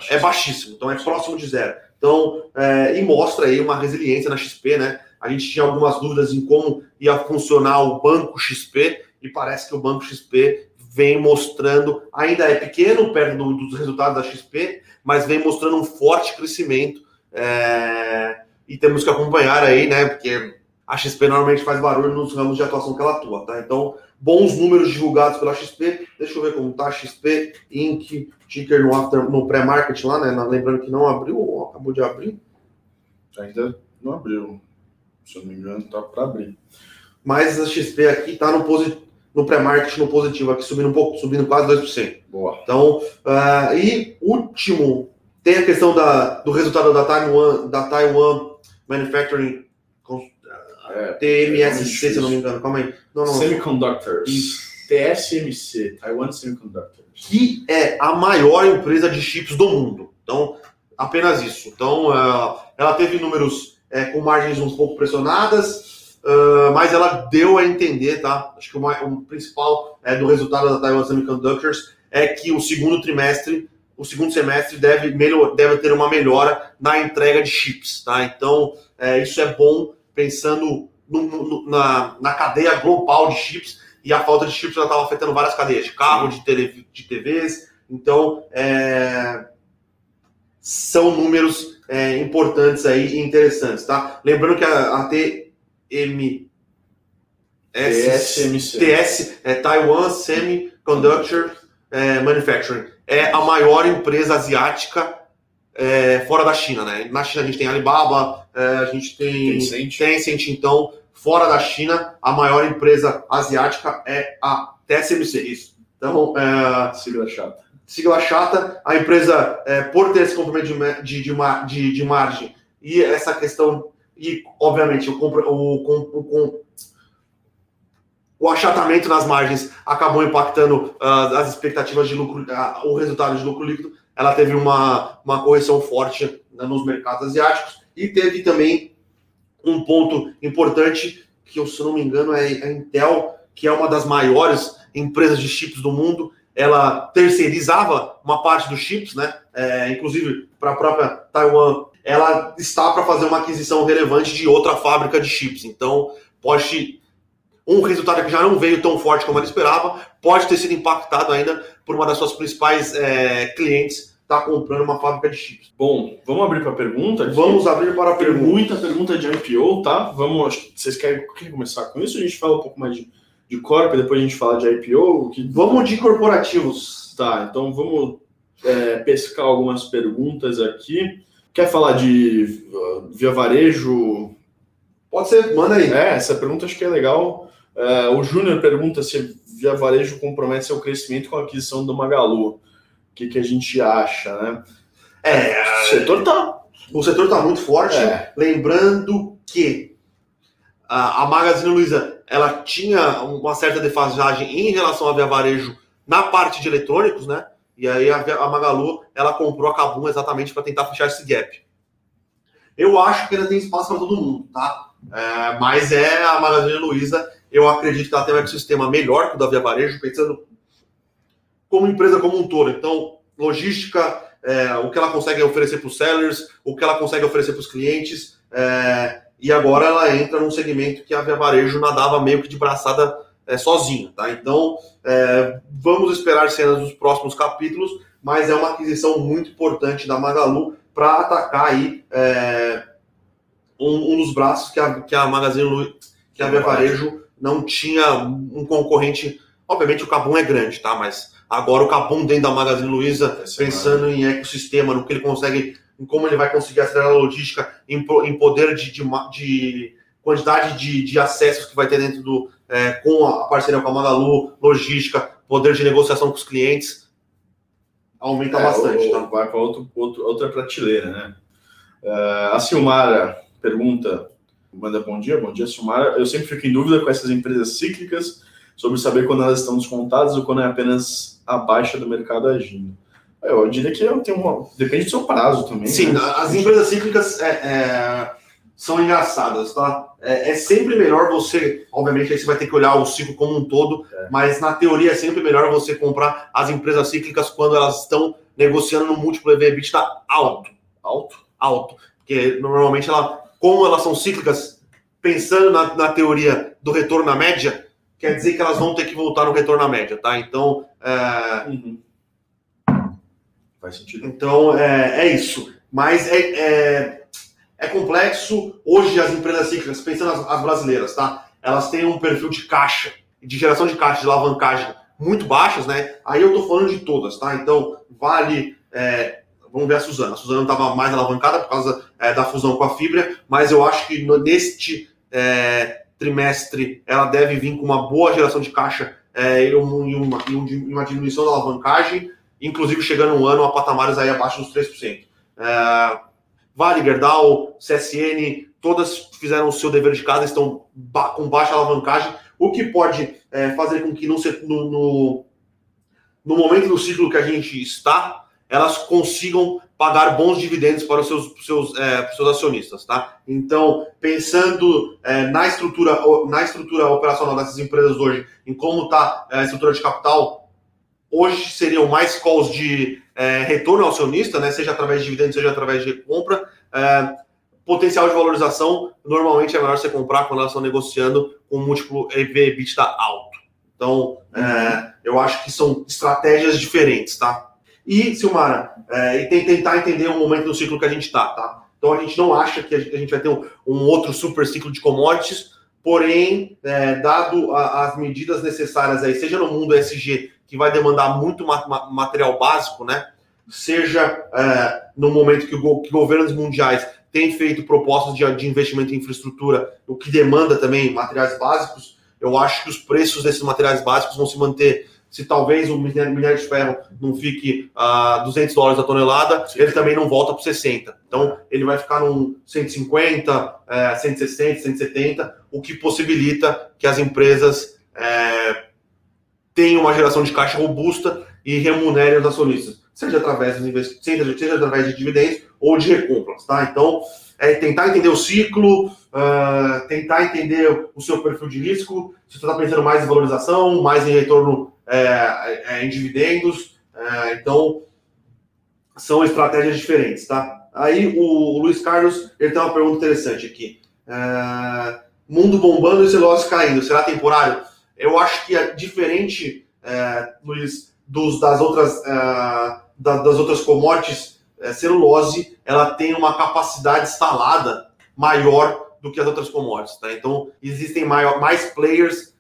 é baixíssimo, então é próximo de zero. Então, é, e mostra aí uma resiliência na XP, né? A gente tinha algumas dúvidas em como ia funcionar o Banco XP, e parece que o Banco XP vem mostrando, ainda é pequeno perto do- dos resultados da XP, mas vem mostrando um forte crescimento. é, e temos que acompanhar aí, né? Porque a XP normalmente faz barulho nos ramos de atuação que ela atua, tá? Então, bons números divulgados pela XP. Deixa eu ver como tá. XP, Inc, ticker no, after, no pré-market lá, né? Lembrando que não abriu, ou acabou de abrir. Ainda não abriu. Se eu não me engano, tá para abrir. Mas a XP aqui tá no, no pré-market no positivo, aqui subindo um pouco, subindo quase 2%. Boa. Então, ah, e último, tem a questão da, do resultado da Taiwan, da Taiwan Manufacturing É, TMSC, se eu não me engano. Calma aí. Não, não. Semiconductors. TSMC, Taiwan Semiconductors. que é a maior empresa de chips do mundo. Então, apenas isso. Então, ah, ela teve números eh, com margens um pouco pressionadas, mas ela deu a entender, tá? Acho que o, principal do resultado da Taiwan Semiconductors é que o segundo trimestre, o segundo semestre deve, melhor, deve ter uma melhora na entrega de chips, tá? Então, isso é bom pensando no- no- na, na cadeia global de chips e a falta de chips já estava afetando várias cadeias de carro, de, tele, de TVs. Então, é, são números é, importantes aí e interessantes, tá? Lembrando que a, a TM, TSMC. TS, é Taiwan Semiconductor é, Manufacturing, é a maior empresa asiática é, fora da China, né? Na China a gente tem Alibaba, é, a gente tem Tencent. Tencent, então, fora da China, a maior empresa asiática é a TSMC, isso. Então, é, Sigla chata. sigla chata, a empresa, é, por ter esse comprimento de, de, de, de, margem e essa questão, e obviamente o, compra- o, o, com- o achatamento nas margens acabou impactando ah, as expectativas de lucro, ah, o resultado de lucro líquido, ela teve uma, uma correção forte né, nos mercados asiáticos e teve também um ponto importante que, se não me engano, é a Intel, que é uma das maiores empresas de chips do mundo, ela terceirizava uma parte dos chips, né? É, inclusive para a própria Taiwan, ela está para fazer uma aquisição relevante de outra fábrica de chips. Então, pode um resultado que já não veio tão forte como ela esperava, pode ter sido impactado ainda por uma das suas principais é, clientes estar comprando uma fábrica de chips. Bom, vamos abrir para pergunta? aqui? Vamos abrir para Tem pergunta. muita pergunta de IPO, tá? Vamos, vocês querem, querem começar com isso? A gente fala um pouco mais de, de corp, depois a gente fala de IPO. Que... Vamos de corporativos. Tá, então vamos é, pescar algumas perguntas aqui. Quer falar de uh, via varejo? Pode ser, manda aí. É, essa pergunta acho que é legal. É, o Júnior pergunta se via varejo compromete seu crescimento com a aquisição do Magalu. O que, que a gente acha, né? É, O setor tá. o setor está muito forte. É, Lembrando que a, a Magazine Luiza ela tinha uma certa defasagem em relação à Via Varejo na parte de eletrônicos, né? E aí a, a Magalu ela comprou a Kabum exatamente para tentar fechar esse gap. Eu acho que ainda tem espaço para todo mundo, tá? É, mas é a Magazine Luiza, eu acredito que ela tem um ecossistema melhor que o da Via Varejo, pensando como empresa como um todo. Então, logística, é, o que ela consegue oferecer para os sellers, o que ela consegue oferecer para os clientes, é, e agora ela entra num segmento que a Via Varejo nadava meio que de braçada é, sozinha, tá? Então, é, vamos esperar cenas dos próximos capítulos, mas é uma aquisição muito importante da Magalu para atacar aí é, um, um dos braços que a, que a Magazine Lu, que a Via Varejo não tinha um concorrente. Obviamente o Cabum é grande, tá? Mas agora o Cabum dentro da Magazine Luiza é pensando em ecossistema, no que ele consegue, em como ele vai conseguir acelerar a logística, em, em poder de, de, de quantidade de, de acessos que vai ter dentro do. É, com a parceria com a Magalu, logística, poder de negociação com os clientes, aumenta é, bastante. Tá? Vai para outra prateleira, né? Uh, a Silmara pergunta, manda bom dia, bom dia, Silmara. Eu sempre fico em dúvida com essas empresas cíclicas sobre saber quando elas estão descontadas ou quando é apenas a baixa do mercado agindo. Eu diria que tem uma, depende do seu prazo também. Sim, né? as empresas cíclicas é, é, são engraçadas, tá? É, é, sempre melhor você, obviamente, aí você vai ter que olhar o ciclo como um todo, é. mas na teoria é sempre melhor você comprar as empresas cíclicas quando elas estão negociando no múltiplo EV/EBITDA alto, alto, alto, porque normalmente ela, como elas são cíclicas, pensando na, na teoria do retorno na média, quer dizer que elas vão ter que voltar no retorno à média, tá? Então, é... uhum. faz sentido. Então, é, é isso. Mas é, é, é, complexo. Hoje, as empresas cíclicas, pensando as, as brasileiras, tá? Elas têm um perfil de caixa, de geração de caixa, de alavancagem muito baixas, né? Aí eu tô falando de todas, tá? Então, vale. É, vamos ver a Suzana. A Suzana estava mais alavancada por causa é, da fusão com a Fibra, mas eu acho que neste é, trimestre ela deve vir com uma boa geração de caixa é, e, uma, e uma diminuição da alavancagem, inclusive chegando um ano a patamares aí abaixo dos 3%. É, vale, Gerdau, CSN, todas fizeram o seu dever de casa, estão ba com baixa alavancagem, o que pode fazer com que no, no, no momento do ciclo que a gente está, elas consigam pagar bons dividendos para os seus, seus, é, seus acionistas, tá? Então, pensando é, na estrutura na estrutura operacional dessas empresas hoje, em como está é, a estrutura de capital, hoje seriam mais calls de é, retorno ao acionista, né? Seja através de dividendos, seja através de compra. É, potencial de valorização normalmente é melhor você comprar quando elas estão negociando com múltiplo EV/EBITDA alto. Então, é, eu acho que são estratégias diferentes, tá? E, Silmara, é, e tentar entender o momento do ciclo que a gente está, tá? Então a gente não acha que a gente vai ter um, um outro super ciclo de commodities, porém, é, dado a, as medidas necessárias aí, seja no mundo SG, que vai demandar muito ma material básico, né? Seja é, no momento que, o, que, governos mundiais têm feito propostas de, de investimento em infraestrutura, o que demanda também materiais básicos, eu acho que os preços desses materiais básicos vão se manter se talvez o minério de ferro não fique a 200 dólares a tonelada, Sim. ele também não volta para 60. Então, ele vai ficar num 150, é, 160, 170, o que possibilita que as empresas é, tenham uma geração de caixa robusta e remunerem os acionistas, seja através, dos seja, seja através de dividendos ou de recompras. Tá? Então, é tentar entender o ciclo, uh, tentar entender o seu perfil de risco, se você está pensando mais em valorização, mais em retorno é, é, em dividendos. É, então, são estratégias diferentes, tá? Aí o, Luiz Carlos ele tem uma pergunta interessante aqui. É, mundo bombando e celulose caindo, será temporário? Eu acho que é diferente, é, Luiz, dos, das outras é, da, das outras commodities, celulose ela tem uma capacidade instalada maior do que as outras commodities, tá? Então existem maior, mais players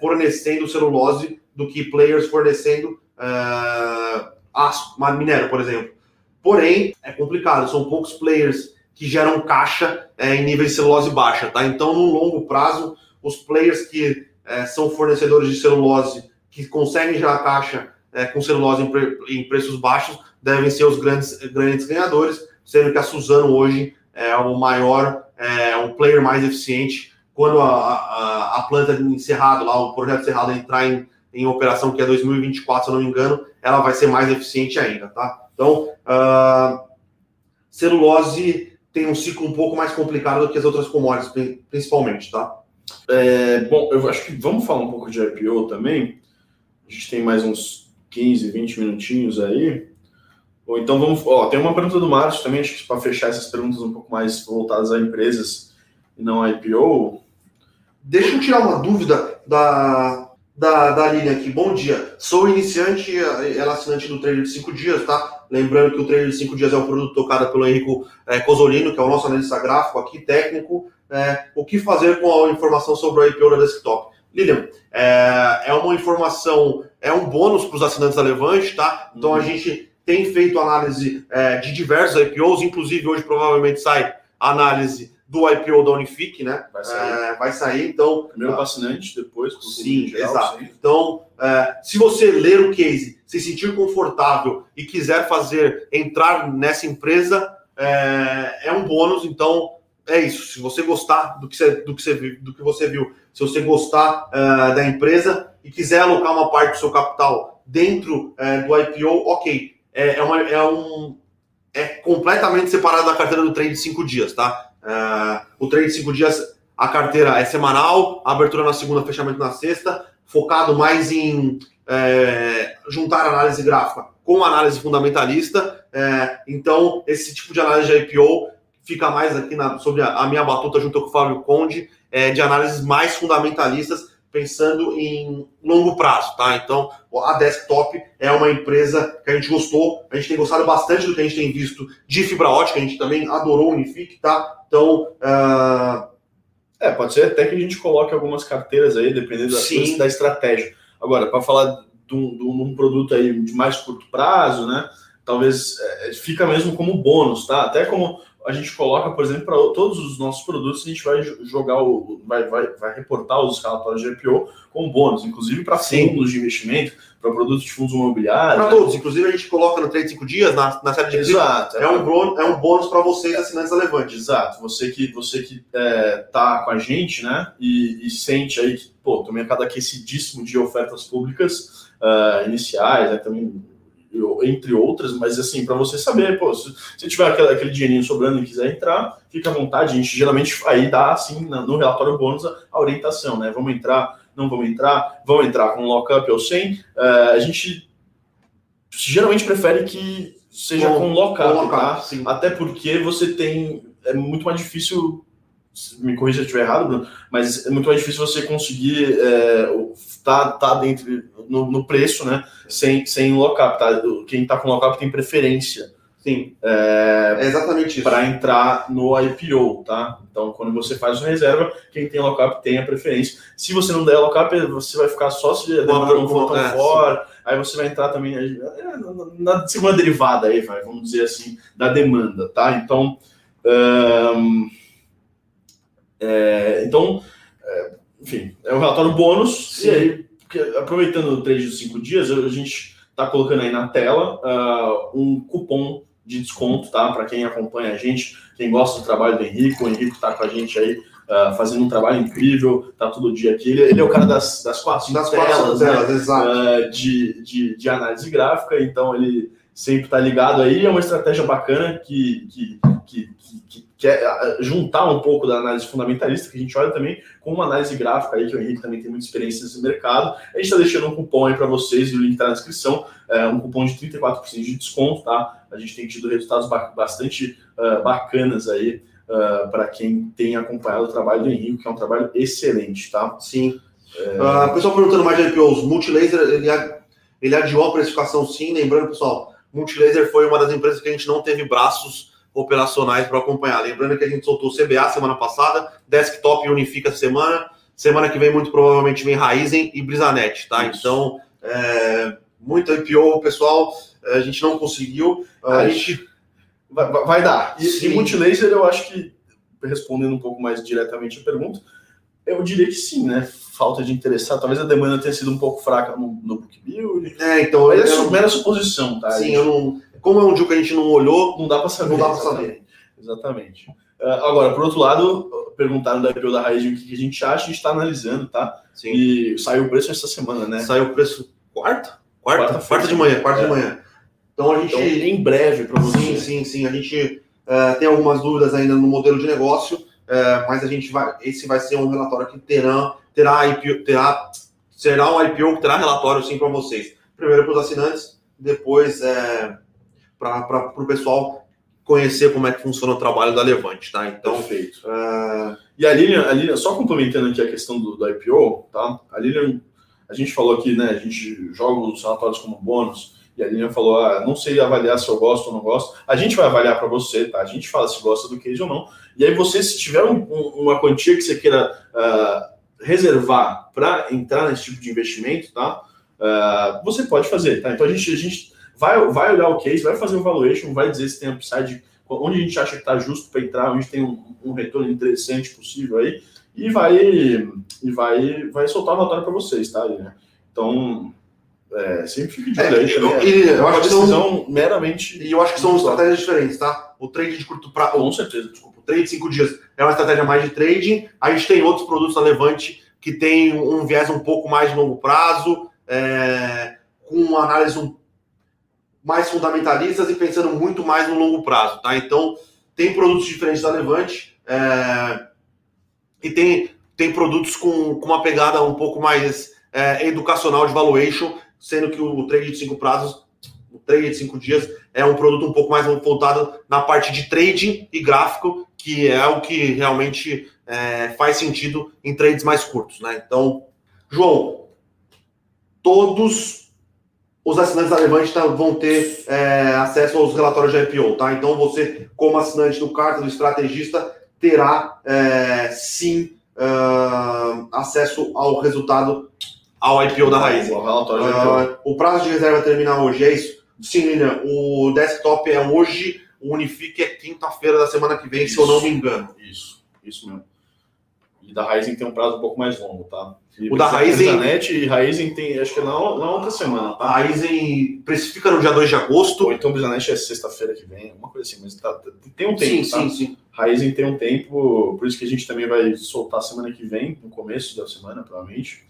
fornecendo celulose do que players fornecendo uh, aço, minério, por exemplo. Porém, é complicado, são poucos players que geram caixa é, em nível de celulose baixa, tá? Então, no longo prazo, os players que é, são fornecedores de celulose, que conseguem gerar caixa é, com celulose em, pre em, preços baixos, devem ser os grandes, grandes ganhadores, sendo que a Suzano hoje é o maior, é o player mais eficiente. Quando a, a, a planta encerrada, lá, o projeto encerrado entrar em em operação que é 2024, se eu não me engano, ela vai ser mais eficiente ainda, tá? Então, uh, celulose tem um ciclo um pouco mais complicado do que as outras commodities, principalmente, tá? É, bom, eu acho que vamos falar um pouco de IPO também. A gente tem mais uns 15, 20 minutinhos aí. Ou então vamos. Ó, tem uma pergunta do Márcio também, acho que para fechar essas perguntas um pouco mais voltadas a empresas e não a IPO. Deixa eu tirar uma dúvida da, da, da Lilian aqui. Bom dia. Sou iniciante, ela assinante do Trader de 5 dias, tá? Lembrando que o Trader de 5 dias é um produto tocado pelo Henrico é, Cosolino, que é o nosso analista gráfico aqui, técnico. É, o que fazer com a informação sobre o IPO da desktop? Lilian, é, é uma informação, é um bônus para os assinantes da Levante, tá? Então uhum. a gente tem feito análise é, de diversos IPOs, inclusive hoje provavelmente sai análise do IPO da Unifique, né? Vai sair. É, vai sair, então. Primeiro para assinante, depois pro Sim, geral, exato. sim. Então, é, se você ler o case, se sentir confortável e quiser fazer entrar nessa empresa, é, é um bônus. Então, é isso. Se você gostar do que você, do que você, viu- do que você viu, se você gostar é, da empresa e quiser alocar uma parte do seu capital dentro é, do IPO, ok. É, é, uma- é um, é completamente separado da carteira do trade de 5 dias, tá? É, o trade de 5 dias, a carteira é semanal, abertura na segunda, fechamento na sexta, focado mais em é, juntar análise gráfica com análise fundamentalista. É, então, esse tipo de análise de IPO fica mais aqui na- sobre a, a minha batuta junto com o Fábio Conde, é, de análises mais fundamentalistas, pensando em longo prazo, tá? Então, a Desktop é uma empresa que a gente gostou, a gente tem gostado bastante do que a gente tem visto de fibra ótica, a gente também adorou o Unifique, tá? Então, ah, É, pode ser até que a gente coloque algumas carteiras aí, dependendo da, da estratégia. Agora, para falar de um, de um produto aí de mais curto prazo, né? Talvez é, fica mesmo como bônus, tá? Até como a gente coloca, por exemplo, para todos os nossos produtos, a gente vai jo- jogar o. vai, vai, vai reportar os relatórios de IPO como bônus, inclusive para fundos de investimento, para produtos de fundos imobiliários. para todos, inclusive a gente coloca no Trade 5 dias, na, na série de Exato. é um, bônus, é um bônus para vocês, assinantes da Levante. Exato, você que você que é, tá com a gente, né, e, e sente aí que, pô, também cada aquecidíssimo de ofertas públicas ah, iniciais, né, também entre outras, mas assim, para você saber, pô, se, se tiver aquele, aquele dinheirinho sobrando e quiser entrar, fica à vontade, a gente geralmente aí dá, assim, na- no relatório bônus a, a orientação, né, vamos entrar, não vamos entrar, vamos entrar com lockup ou sem, Ah, a gente geralmente prefere que seja Com- com lockup, tá? Até porque você tem. É muito mais difícil. Me corrija se eu estiver errado, Bruno, mas é muito mais difícil você conseguir é, o- tá, dentro no, no preço, né? Sem, sem lockup, tá? Quem tá com lockup tem preferência Sim, é exatamente isso. para entrar no IPO, tá? Então, quando você faz uma reserva, quem tem lockup tem a preferência. Se você não der lockup, você vai ficar só se a demanda não for tão É, fora. Aí você vai entrar também é, na segunda derivada aí, vai, vamos dizer assim, da demanda, tá? Então, é, então, é, enfim, é um relatório bônus. Sim. E aí, aproveitando o trade dos cinco dias, a gente está colocando aí na tela ah, um cupom de desconto, tá? Para quem acompanha a gente, quem gosta do trabalho do Henrique, o Henrique está com a gente aí ah, fazendo um trabalho incrível, tá todo dia aqui. Ele, ele é o cara das, das quatro, Das quatro telas, né? telas, exato. ah, de, de, de análise gráfica, então ele sempre está ligado aí. É uma estratégia bacana que, que, que, que, que ah, juntar um pouco da análise fundamentalista, que a gente olha também com uma análise gráfica aí, que o Henrique também tem muita experiência nesse mercado. A gente está deixando um cupom aí para vocês, o link está na descrição, é um cupom de 34% de desconto, tá? A gente tem tido resultados ba- bastante ah, bacanas aí. para quem tem acompanhado o trabalho do Henrique, que é um trabalho excelente, tá? Sim. Ah, pessoal perguntando mais de IPOs. Multilaser, ele, ele adiou a precificação sim. Lembrando, pessoal, Multilaser foi uma das empresas que a gente não teve braços operacionais para acompanhar. Lembrando que a gente soltou CBA semana passada, Desktop e Unifica essa semana. Semana que vem, muito provavelmente, vem Raizen e Brisanet, tá? Isso. Então, é, muito IPO, pessoal, a gente não conseguiu. A gente Vai, vai- vai dar. E, Sim. e multilaser, eu acho que, respondendo um pouco mais diretamente a pergunta, eu diria que sim, né? Falta de interessar. Talvez a demanda tenha sido um pouco fraca no, no book build. É, então, Mas é mera suposição, tá? sim, gente? eu não. Como é um deal que a gente não olhou, Não dá para saber. não dá para saber. Exatamente. Ah, agora, por outro lado, perguntaram da IPO da Raiz o que a gente acha, a gente está analisando, tá? Sim. E saiu o preço essa semana, né? Saiu o preço quarta? Quarta? Quarta-feira. Quarta de manhã, quarta É. de manhã. Então a gente. Então, em breve para sim, você. sim, sim. A gente eh, tem algumas dúvidas ainda no modelo de negócio, eh, mas a gente vai. Esse vai ser um relatório que terá, terá IPO, terá, será um IPO que terá relatório sim para vocês. Primeiro para os assinantes, depois é, para o pessoal conhecer como é que funciona o trabalho da Levante, tá? Então, Perfeito. eh, E a Lilian, a Lilian, só complementando aqui a questão do, do IPO, tá? A Lilian, a gente falou aqui, né? A gente joga os relatórios como bônus, e a Lilian falou: ah, não sei avaliar se eu gosto ou não gosto. A gente vai avaliar para você, tá? A gente fala se gosta do case ou não. E aí, você, se tiver um- um- uma quantia que você queira ah, reservar para entrar nesse tipo de investimento, tá? Ah, você pode fazer, tá? Então a gente, a gente vai, vai olhar o case, vai fazer o valuation, vai dizer se tem upside onde a gente acha que está justo para entrar, onde tem um, um, retorno interessante possível aí, e vai, e vai, vai soltar o relatório para vocês, tá? Né? Então, é, sempre fique de olho aí. É, eu, e, eu acho que são meramente. E eu acho que são estratégias diferentes, tá? O trade de curto prazo. Com certeza. Desculpa, o trade de cinco dias é uma estratégia mais de trading. A gente tem outros produtos na Levante que tem um viés um pouco mais de longo prazo, é, com análise um, mais fundamentalistas e pensando muito mais no longo prazo, tá? Então, tem produtos diferentes da Levante é, e tem, tem produtos com, com uma pegada um pouco mais é, educacional de valuation, sendo que o trade de cinco prazos, o trade de cinco dias, é um produto um pouco mais voltado na parte de trading e gráfico, que é o que realmente é, faz sentido em trades mais curtos, né? Então, João, todos os assinantes da Levante tá, vão ter é, acesso aos relatórios de IPO, tá? Então, você, como assinante do Carta do Estrategista, terá é, sim uh, acesso ao resultado, ao IPO da Raiz. Uh, o prazo de reserva termina hoje, é isso? Sim, Lilian, o desktop é hoje, o Unifique é quinta-feira da semana que vem, isso, se eu não me engano. Isso, isso mesmo. E da Raizen tem um prazo um pouco mais longo, tá? E o da Raizen. Net e Raizen tem, acho que na, na outra semana, tá? A Raizen precifica no dia 2 de agosto. Ou então o Bizanet é sexta-feira que vem, uma coisa assim, mas tá, tem um tempo. Sim, tá? sim, sim. Raizen tem um tempo, por isso que a gente também vai soltar semana que vem, no começo da semana, provavelmente.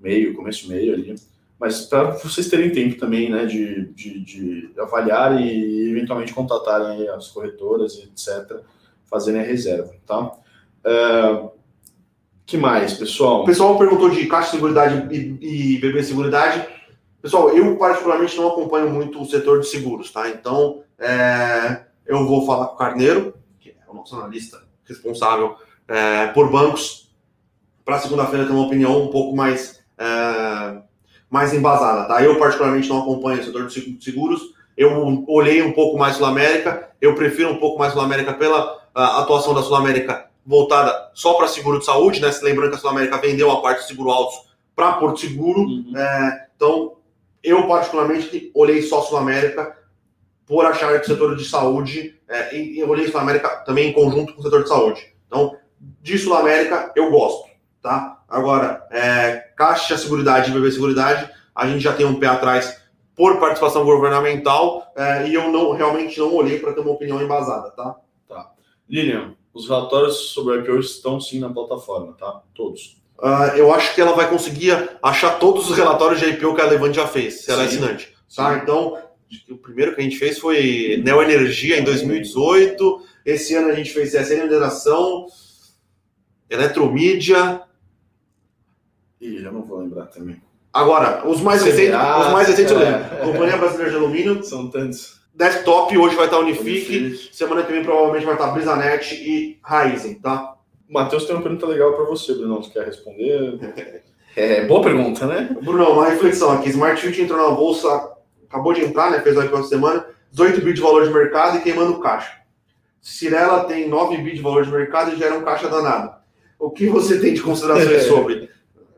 Meio, começo meio ali. Mas para vocês terem tempo também, né, de, de, de avaliar e eventualmente contatarem as corretoras, etc., fazerem a reserva, tá? Uh, que mais, pessoal? O pessoal perguntou de Caixa de Seguridade e, e BB Seguridade. Pessoal, eu particularmente não acompanho muito o setor de seguros, tá? Então, é, eu vou falar com o Carneiro, que é o nosso analista responsável é, por bancos, para segunda-feira ter uma opinião um pouco mais, é, mais embasada, tá? Eu particularmente não acompanho o setor de seguros, eu olhei um pouco mais Sul-América, eu prefiro um pouco mais Sul-América pela atuação da Sul-América voltada só para seguro de saúde, né? Se lembrando que a Sul América vendeu a parte de seguro alto para Porto Seguro. Uhum. É, então, eu particularmente olhei só Sul América por achar que o setor de saúde, é, e, olhei Sul América também em conjunto com o setor de saúde. Então, de Sul América eu gosto, tá? Agora, é, Caixa Seguridade e BB Seguridade, a gente já tem um pé atrás por participação governamental é, e eu não realmente não olhei para ter uma opinião embasada, tá? Tá. Lilian, os relatórios sobre o IPO estão sim na plataforma, tá? Todos. Uh, eu acho que ela vai conseguir achar todos os relatórios de IPO que a Levante já fez, se ela é assinante. Tá? Então, o primeiro que a gente fez foi Neo Energia em 2018. Esse ano a gente fez CSN Mineração, Eletromídia. Ih, eu não vou lembrar também. Agora, os mais recentes, os mais recentes é, eu lembro. Companhia Brasileira de Alumínio. São tantos. Desktop hoje vai estar Unifique, Unifique. semana que vem provavelmente vai estar Brisanet e Raizen, tá? Matheus tem uma pergunta legal para você, Bruno. Você quer responder? É, boa pergunta, né? Bruno, uma reflexão aqui. Smart entrou na bolsa, acabou de entrar, né? Fez a última semana, 18 bi de valor de mercado e queimando caixa. Cirela tem 9 bi de valor de mercado e gera um caixa danado. O que você tem de considerações sobre?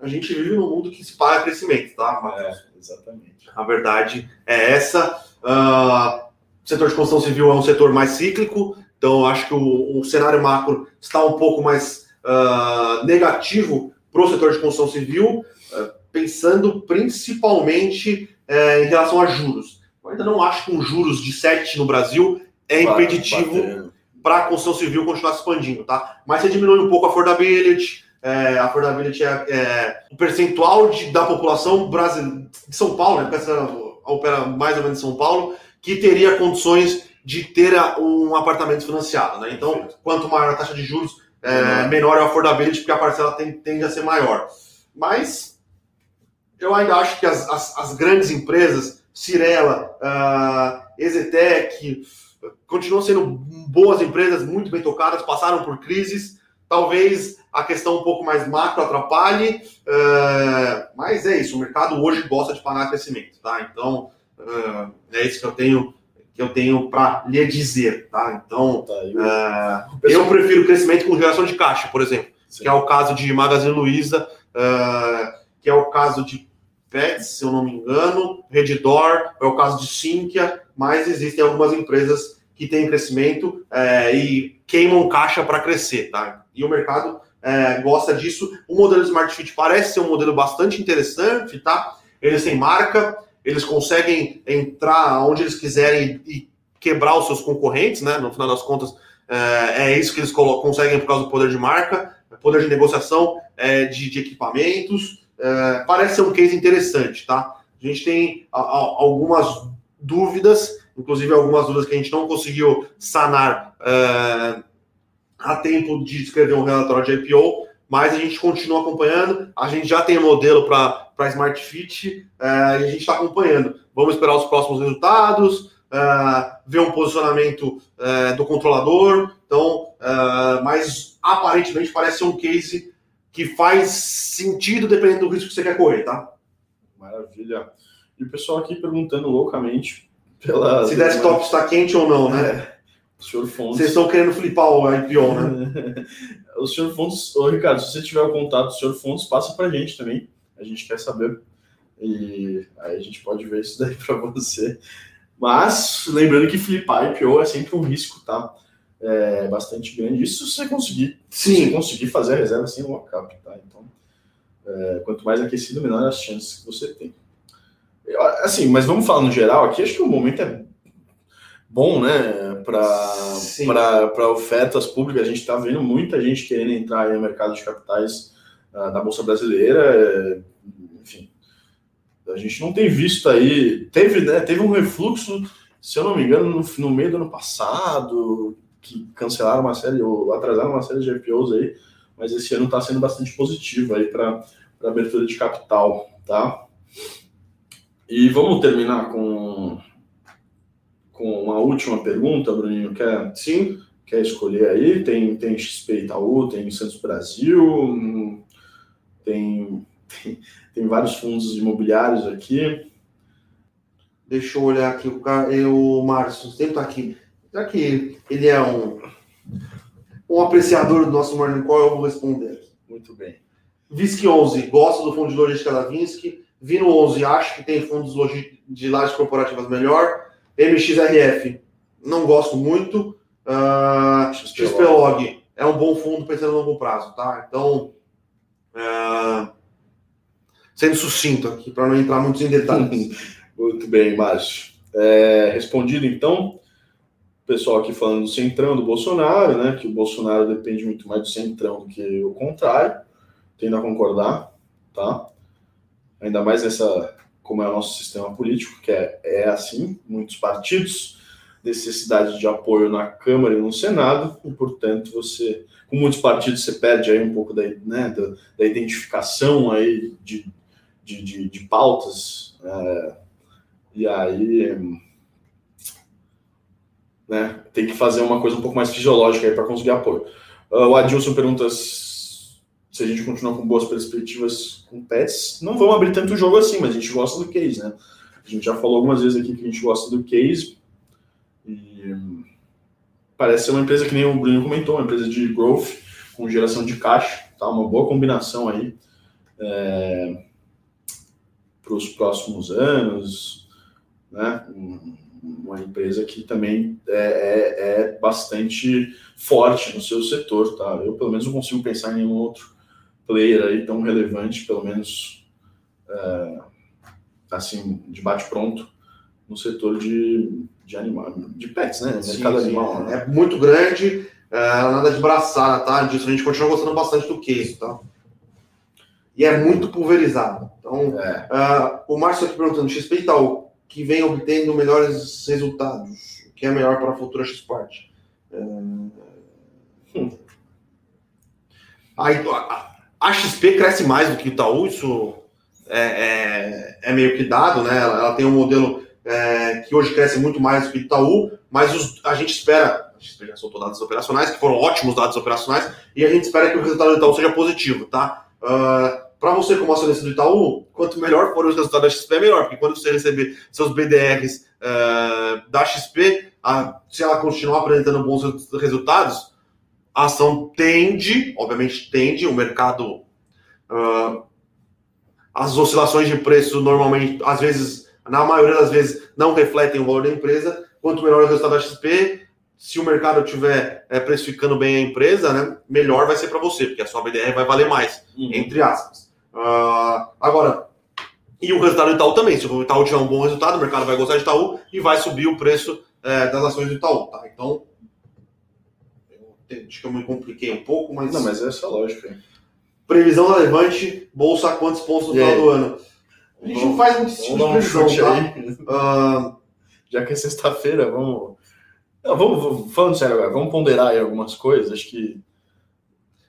A gente vive num mundo que se paga crescimento, tá, Matheus? É, exatamente. A verdade é essa. Uh, setor de construção civil é um setor mais cíclico, então acho que o, o cenário macro está um pouco mais uh, negativo para o setor de construção civil, uh, pensando principalmente uh, em relação a juros. Eu ainda não acho que um juros de 7 no Brasil é impeditivo para a construção civil continuar se expandindo, tá? Mas você diminui um pouco a affordability, é, a affordability é, é o percentual de, da população brasileira de São Paulo, né? Porque essa opera mais ou menos em São Paulo, que teria condições de ter um apartamento financiado. Né? Então, quanto maior a taxa de juros, é, menor é a affordability, porque a parcela tem, tende a ser maior. Mas eu ainda acho que as, as, as grandes empresas, Cirela, uh, Ezetec, continuam sendo boas empresas, muito bem tocadas, passaram por crises. Talvez a questão um pouco mais macro atrapalhe, uh, mas é isso, o mercado hoje gosta de pagar crescimento. Tá? Então, Uh, é isso que eu tenho que eu tenho para lhe dizer, tá? Então, tá, eu... Uh, eu prefiro crescimento com geração de caixa, por exemplo, Sim. que é o caso de Magazine Luiza, que é o caso de Pets, se eu não me engano, Redditor, é o caso de Sinqia, mas existem algumas empresas que têm crescimento é, e queimam caixa para crescer, tá? E o mercado é, gosta disso. O modelo Smart Fit parece ser um modelo bastante interessante, tá? Eles têm marca, eles conseguem entrar onde eles quiserem e quebrar os seus concorrentes, né? No final das contas, é, é isso que eles conseguem por causa do poder de marca, poder de negociação de, de, equipamentos. Parece ser um case interessante, tá? A gente tem a, a, algumas dúvidas, inclusive algumas dúvidas que a gente não conseguiu sanar é, a tempo de escrever um relatório de IPO, mas a gente continua acompanhando. A gente já tem modelo para Smart Fit é, e a gente está acompanhando. Vamos esperar os próximos resultados, é, ver um posicionamento do controlador. Então, mas aparentemente parece ser um case que faz sentido dependendo do risco que você quer correr, tá? Maravilha. E o pessoal aqui perguntando loucamente pela. Se desktop está quente ou não, né? É. O senhor Fontes. Vocês estão querendo flipar o IPO, né? o senhor Fontes, ô Ricardo, se você tiver o contato do senhor Fontes, passa para a gente também. A gente quer saber. E aí a gente pode ver isso daí para você. Mas, lembrando que flipar IPO é sempre um risco, tá? É bastante grande. Isso se você conseguir, Sim. Se você conseguir fazer a reserva sem lockup, tá? Então, é, quanto mais aquecido, menor as chances que você tem. Assim, mas vamos falar no geral aqui, acho que o momento é bom, né, para ofertas públicas. A gente está vendo muita gente querendo entrar no mercado de capitais uh, da Bolsa Brasileira. Enfim, a gente não tem visto aí. Teve, né, teve um refluxo, se eu não me engano, no, no meio do ano passado, que cancelaram uma série, ou atrasaram uma série de IPOs aí, mas esse ano está sendo bastante positivo aí para abertura de capital, tá? E vamos terminar com, com uma última pergunta, Bruninho. Quer, Sim. quer escolher aí? Tem, tem XP Itaú, tem Santos Brasil, tem, tem, tem vários fundos imobiliários aqui. Deixa eu olhar aqui. O Márcio sempre está aqui. Já que ele é um, um apreciador do nosso Morning Call, eu vou responder. Muito bem. VISC 11, gosto do fundo de logística da Vinsky. Vino 11, acho que tem fundos de lajes corporativas melhor. MXRF, não gosto muito. Uh, XPlog é um bom fundo pensando no longo prazo, tá? Então, uh, sendo sucinto aqui, para não entrar muito em detalhes. muito bem, Márcio. É, respondido então, o pessoal aqui falando do centrão do Bolsonaro, né? Que o Bolsonaro depende muito mais do centrão do que o contrário. Tendo a concordar, tá? Ainda mais nessa, como é o nosso sistema político, que é, é assim, muitos partidos, necessidade de apoio na Câmara e no Senado, e, portanto, você, com muitos partidos, você perde aí um pouco da, né, da, da identificação aí de, de, de, de pautas, é, e aí né, tem que fazer uma coisa um pouco mais fisiológica aí para conseguir apoio. Uh, o Adilson pergunta se a gente continuar com boas perspectivas com pets, não vamos abrir tanto jogo assim, mas a gente gosta do case, né? A gente já falou algumas vezes aqui que a gente gosta do case. E parece ser uma empresa que nem o Bruno comentou, uma empresa de growth com geração de caixa, tá? Uma boa combinação aí é, para os próximos anos, né? Uma empresa que também é, é, é, bastante forte no seu setor, tá? Eu pelo menos não consigo pensar em nenhum outro player aí tão relevante, pelo menos é, assim, de bate-pronto, no setor de, de animal, de pets, né? Sim, Mercado sim, animal. Né? É muito grande, é, nada de braçada, tá? Disso a gente continua gostando bastante do case, tá? E é muito pulverizado. Então, é. uh, o Márcio aqui perguntando, XP e tal, que vem obtendo melhores resultados, o que é melhor para a futura X-Part? Uh, hum. Aí, a XP cresce mais do que o Itaú, isso é, é, é meio que dado, né? Ela, ela tem um modelo é, que hoje cresce muito mais do que o Itaú, mas os, a gente espera, a XP já soltou dados operacionais, que foram ótimos dados operacionais, e a gente espera que o resultado do Itaú seja positivo, tá? Uh, ah, para você, como acionista do Itaú, quanto melhor for o resultado da XP, é melhor, porque quando você receber seus BDRs uh, da XP, uh, se ela continuar apresentando bons resultados, a ação tende, obviamente tende, o mercado. Uh, as oscilações de preço normalmente, às vezes, na maioria das vezes, não refletem o valor da empresa. Quanto melhor o resultado da XP, se o mercado estiver é, precificando bem a empresa, né, melhor vai ser para você, porque a sua BDR vai valer mais, uhum. entre aspas. Uh, agora, e o resultado do Itaú também. Se o Itaú tiver um bom resultado, o mercado vai gostar de Itaú e vai subir o preço é, das ações do Itaú. Tá? Então, acho que eu me compliquei um pouco, mas. Não, mas essa é lógica. Previsão da Levante, bolsa a quantos pontos no final do ano? A gente não faz muito esse tipo de previsão, tá? Uh... Já que é sexta-feira, vamos não, vamos, vamos, falando sério agora, vamos ponderar aí algumas coisas. Acho que.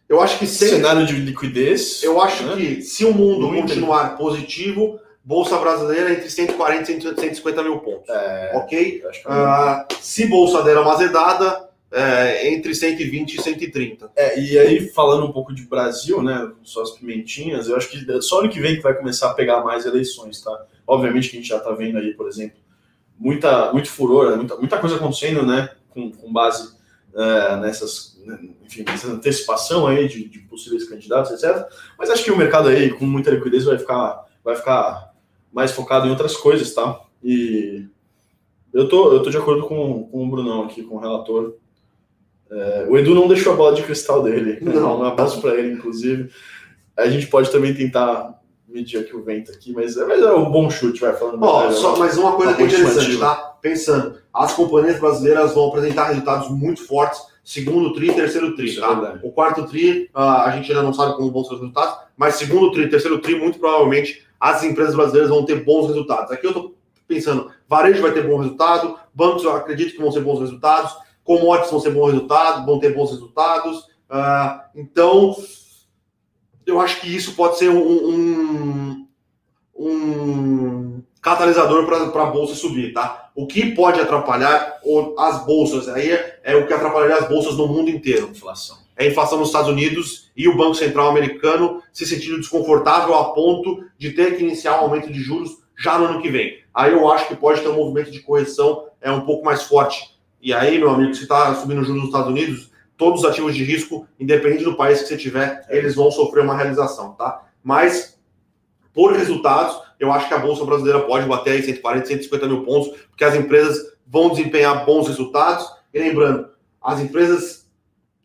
Eu acho que sem... cenário de liquidez. Eu acho né? que se o mundo continuar positivo, Bolsa Brasileira entre 140 e 150 mil pontos. É, ok? Uh, se Bolsa der uma azedada, é, entre 120 e 130. É, e aí, falando um pouco de Brasil, né? Só as pimentinhas, eu acho que só ano que vem que vai começar a pegar mais eleições, tá? Obviamente que a gente já tá vendo aí, por exemplo, muita, muito furor, né? muita, muita coisa acontecendo, né? Com, com base é, nessas, enfim, nessa antecipação aí de, de, possíveis candidatos, etc. Mas acho que o mercado aí, com muita liquidez, vai ficar, vai ficar mais focado em outras coisas, tá? E eu tô, eu tô de acordo com, com o Brunão aqui, com o relator. É, o Edu não deixou a bola de cristal dele. Não, um abraço para ele, inclusive. A gente pode também tentar medir aqui o vento aqui, mas, mas é um bom chute, vai falando. Ó, só, mas uma coisa é interessante, tá? Pensando, as companhias brasileiras vão apresentar resultados muito fortes, segundo tri e terceiro tri, tá? É o quarto tri, a gente ainda não sabe como vão ser os resultados, mas segundo tri e terceiro tri, muito provavelmente as empresas brasileiras vão ter bons resultados. Aqui eu tô pensando, varejo vai ter bom resultado, bancos eu acredito que vão ser bons resultados, commodities vão ser bons resultados, vão ter bons resultados. Uh, então, eu acho que isso pode ser um, um, um catalisador para a bolsa subir, tá? O que pode atrapalhar as bolsas aí é, é, o que atrapalharia as bolsas no mundo inteiro. Inflação. É a inflação nos Estados Unidos e o Banco Central americano se sentindo desconfortável a ponto de ter que iniciar um aumento de juros já no ano que vem. Aí eu acho que pode ter um movimento de correção é um pouco mais forte. E aí, meu amigo, se está subindo juros nos Estados Unidos, todos os ativos de risco, independente do país que você tiver, eles vão sofrer uma realização, tá? Mas, por resultados, eu acho que a Bolsa Brasileira pode bater aí 140, 150 mil pontos, porque as empresas vão desempenhar bons resultados. E lembrando, as empresas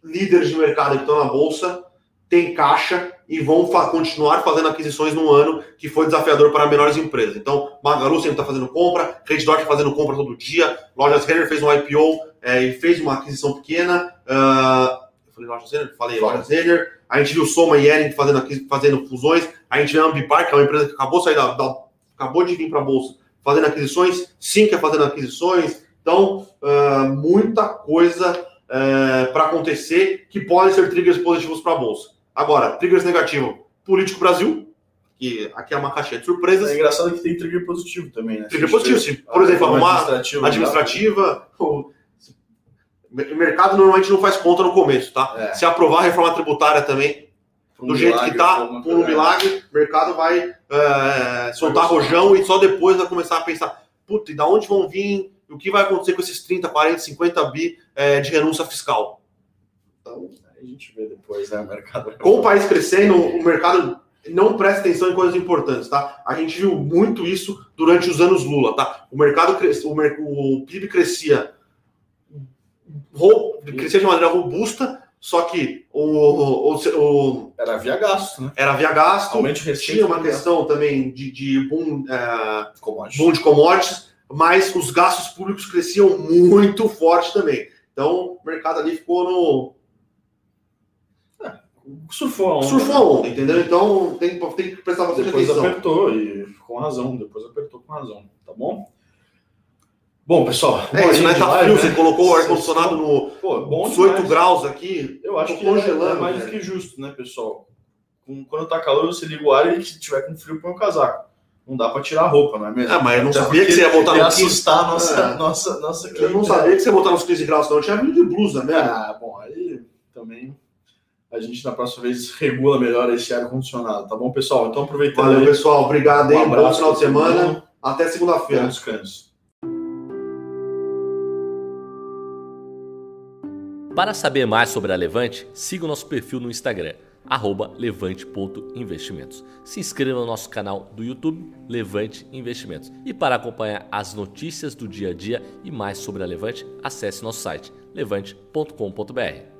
líderes de mercado que estão na Bolsa têm caixa e vão fa continuar fazendo aquisições no ano que foi desafiador para menores empresas. Então, Magalu sempre está fazendo compra, Creditor está fazendo compra todo dia, Lojas Renner fez um IPO é, e fez uma aquisição pequena. Uh, eu falei Lojas Renner? Falei Lojas Renner. A gente viu Soma e Ering fazendo, fazendo fusões. A gente vê a Ambipar, que é uma empresa que acabou sair da, da acabou de vir para a Bolsa, fazendo aquisições. Sim, que é fazendo aquisições. Então, uh, muita coisa uh, para acontecer que podem ser triggers positivos para a Bolsa. Agora, triggers negativo. Político Brasil, que aqui é uma caixinha de surpresas. É engraçado que tem trigger positivo também, né? Trigger positivo, sim. Por exemplo, arrumar administrativa, administrativa o mercado normalmente não faz conta no começo, tá? É. Se aprovar a reforma tributária também, um do jeito que tá, por um milagre, o mercado vai é, soltar rojão e só depois vai começar a pensar, puta, e da onde vão vir, o que vai acontecer com esses 30, 40, 50 bi é, de renúncia fiscal? Então, a gente vê depois, né, o mercado. Com o país crescendo, o mercado não presta atenção em coisas importantes, tá? A gente viu muito isso durante os anos Lula, tá? O mercado, o, o PIB crescia crescia de maneira robusta, só que o, o, o, era via gasto, né? Era via gasto. Aumento tinha uma questão também de, de boom, é, boom de commodities, mas os gastos públicos cresciam muito forte também. Então o mercado ali ficou no. É, surfou a onda. Surfou a onda, entendeu? Então tem, tem que prestar bastante depois atenção. Depois apertou e com razão, depois apertou com razão, tá bom? Bom, pessoal, é isso, né? Tá frio, né? você colocou o ar-condicionado no Pô, bom 18 graus aqui. Eu acho que é congelando, é mais do que justo, né, pessoal? Quando tá calor, você liga o ar e se tiver com frio, põe o casaco. Não dá para tirar a roupa, não é mesmo? Ah, mas eu não sabia que você ia botar no 15. assustar a nossa, é. nossa, nossa Eu não sabia que você ia botar nos 15 graus, não. Eu tinha vindo de blusa mesmo. Ah, bom, aí também a gente na próxima vez regula melhor esse ar-condicionado, tá bom, pessoal? Então aproveitando. Valeu, aí, pessoal. Obrigado, hein? Um Bom final de semana. Até segunda-feira. Descanso. Para saber mais sobre a Levante, siga o nosso perfil no Instagram, levante.investimentos. Se inscreva no nosso canal do YouTube Levante Investimentos. E para acompanhar as notícias do dia a dia e mais sobre a Levante, acesse nosso site levante.com.br.